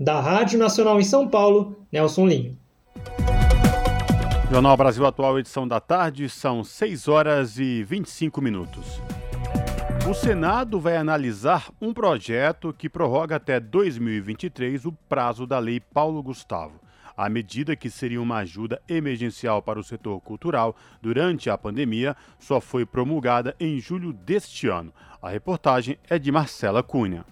Da Rádio Nacional em São Paulo, Nelson Linho. Jornal Brasil Atual, edição da tarde, são 6 horas e 25 minutos. O Senado vai analisar um projeto que prorroga até 2023 o prazo da Lei Paulo Gustavo. A medida, que seria uma ajuda emergencial para o setor cultural durante a pandemia, só foi promulgada em julho deste ano. A reportagem é de Marcela Cunha.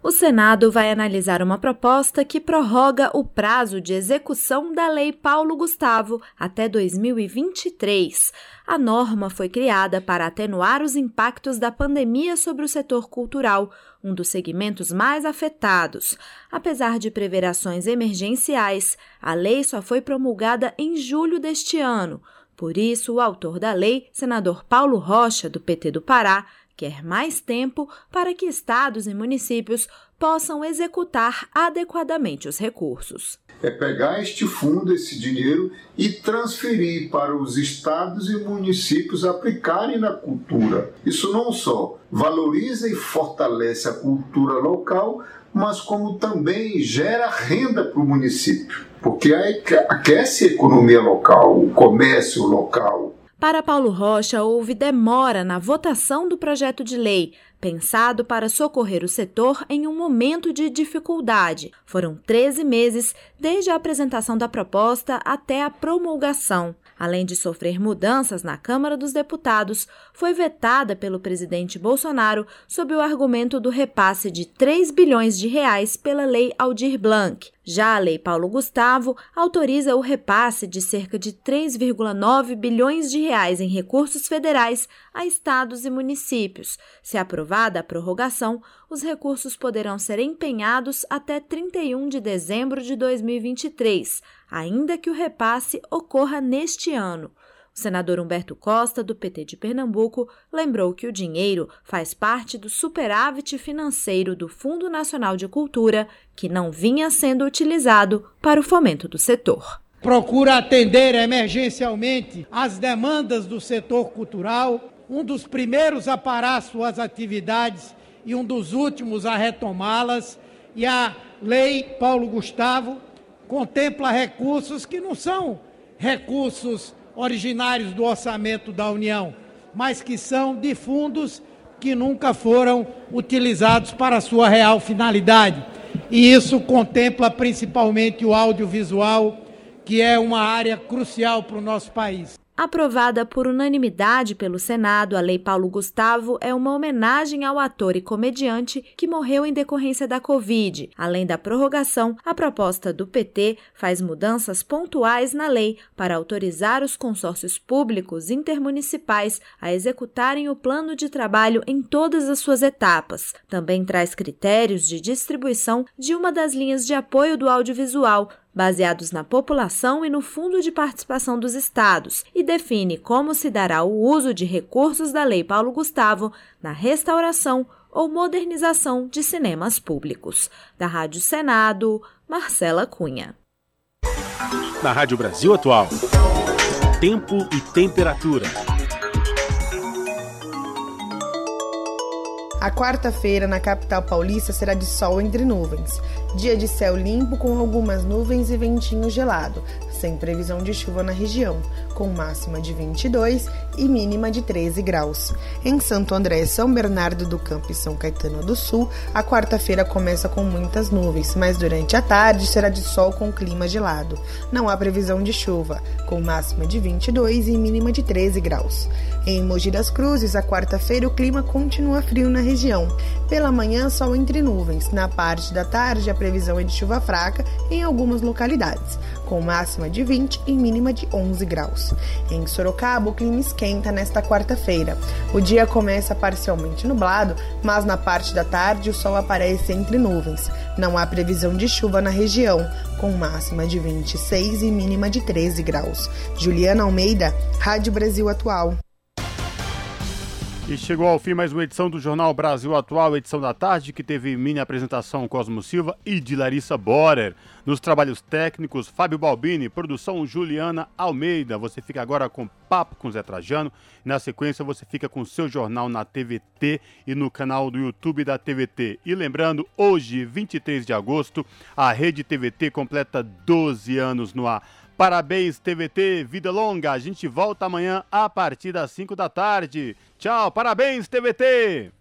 O Senado vai analisar uma proposta que prorroga o prazo de execução da Lei Paulo Gustavo até 2023. A norma foi criada para atenuar os impactos da pandemia sobre o setor cultural, um dos segmentos mais afetados. Apesar de prever ações emergenciais, a lei só foi promulgada em julho deste ano. Por isso, o autor da lei, senador Paulo Rocha, do PT do Pará, quer mais tempo para que estados e municípios possam executar adequadamente os recursos. É pegar este fundo, esse dinheiro, e transferir para os estados e municípios aplicarem na cultura. Isso não só valoriza e fortalece a cultura local, mas como também gera renda para o município, porque aquece a economia local, o comércio local, para Paulo Rocha, houve demora na votação do projeto de lei, pensado para socorrer o setor em um momento de dificuldade. Foram 13 meses desde a apresentação da proposta até a promulgação além de sofrer mudanças na Câmara dos Deputados, foi vetada pelo presidente Bolsonaro sob o argumento do repasse de 3 bilhões de reais pela Lei Aldir Blanc. Já a Lei Paulo Gustavo autoriza o repasse de cerca de 3,9 bilhões de reais em recursos federais a estados e municípios. Se aprovada a prorrogação, os recursos poderão ser empenhados até 31 de dezembro de 2023, ainda que o repasse ocorra neste ano. O senador Humberto Costa, do PT de Pernambuco, lembrou que o dinheiro faz parte do superávit financeiro do Fundo Nacional de Cultura, que não vinha sendo utilizado para o fomento do setor. Procura atender emergencialmente as demandas do setor cultural, um dos primeiros a parar suas atividades e um dos últimos a retomá-las, e a Lei Paulo Gustavo contempla recursos que não são recursos originários do orçamento da União, mas que são de fundos que nunca foram utilizados para sua real finalidade. E isso contempla principalmente o audiovisual, que é uma área crucial para o nosso país. Aprovada por unanimidade pelo Senado, a Lei Paulo Gustavo é uma homenagem ao ator e comediante que morreu em decorrência da Covid. Além da prorrogação, a proposta do PT faz mudanças pontuais na lei para autorizar os consórcios públicos intermunicipais a executarem o plano de trabalho em todas as suas etapas. Também traz critérios de distribuição de uma das linhas de apoio do audiovisual baseados na população e no Fundo de Participação dos Estados, e define como se dará o uso de recursos da Lei Paulo Gustavo na restauração ou modernização de cinemas públicos. Da Rádio Senado, Marcela Cunha. Na Rádio Brasil Atual, tempo e temperatura. A quarta-feira na capital paulista será de sol entre nuvens. Dia de céu limpo com algumas nuvens e ventinho gelado. Sem previsão de chuva na região, com máxima de 22 e mínima de 13 graus. Em Santo André, São Bernardo do Campo e São Caetano do Sul, a quarta-feira começa com muitas nuvens, mas durante a tarde será de sol com clima gelado. Não há previsão de chuva, com máxima de 22 e mínima de 13 graus. Em Mogi das Cruzes, a quarta-feira o clima continua frio na região. Pela manhã, sol entre nuvens. Na parte da tarde, a previsão é de chuva fraca em algumas localidades, com máxima de 20 e mínima de 11 graus. Em Sorocaba, o clima esquenta nesta quarta-feira. O dia começa parcialmente nublado, mas na parte da tarde o sol aparece entre nuvens. Não há previsão de chuva na região, com máxima de 26 e mínima de 13 graus. Juliana Almeida, Rádio Brasil Atual. E chegou ao fim mais uma edição do Jornal Brasil Atual, edição da tarde, que teve minha apresentação Cosmo Silva e de Larissa Borer. Nos trabalhos técnicos, Fábio Balbini, produção Juliana Almeida. Você fica agora com Papo com Zé Trajano. Na sequência, você fica com seu jornal na TVT e no canal do YouTube da TVT. E lembrando, hoje, 23 de agosto, a Rede TVT completa 12 anos no ar. Parabéns, TVT, vida longa. A gente volta amanhã a partir das 5 da tarde. Tchau, parabéns, TVT!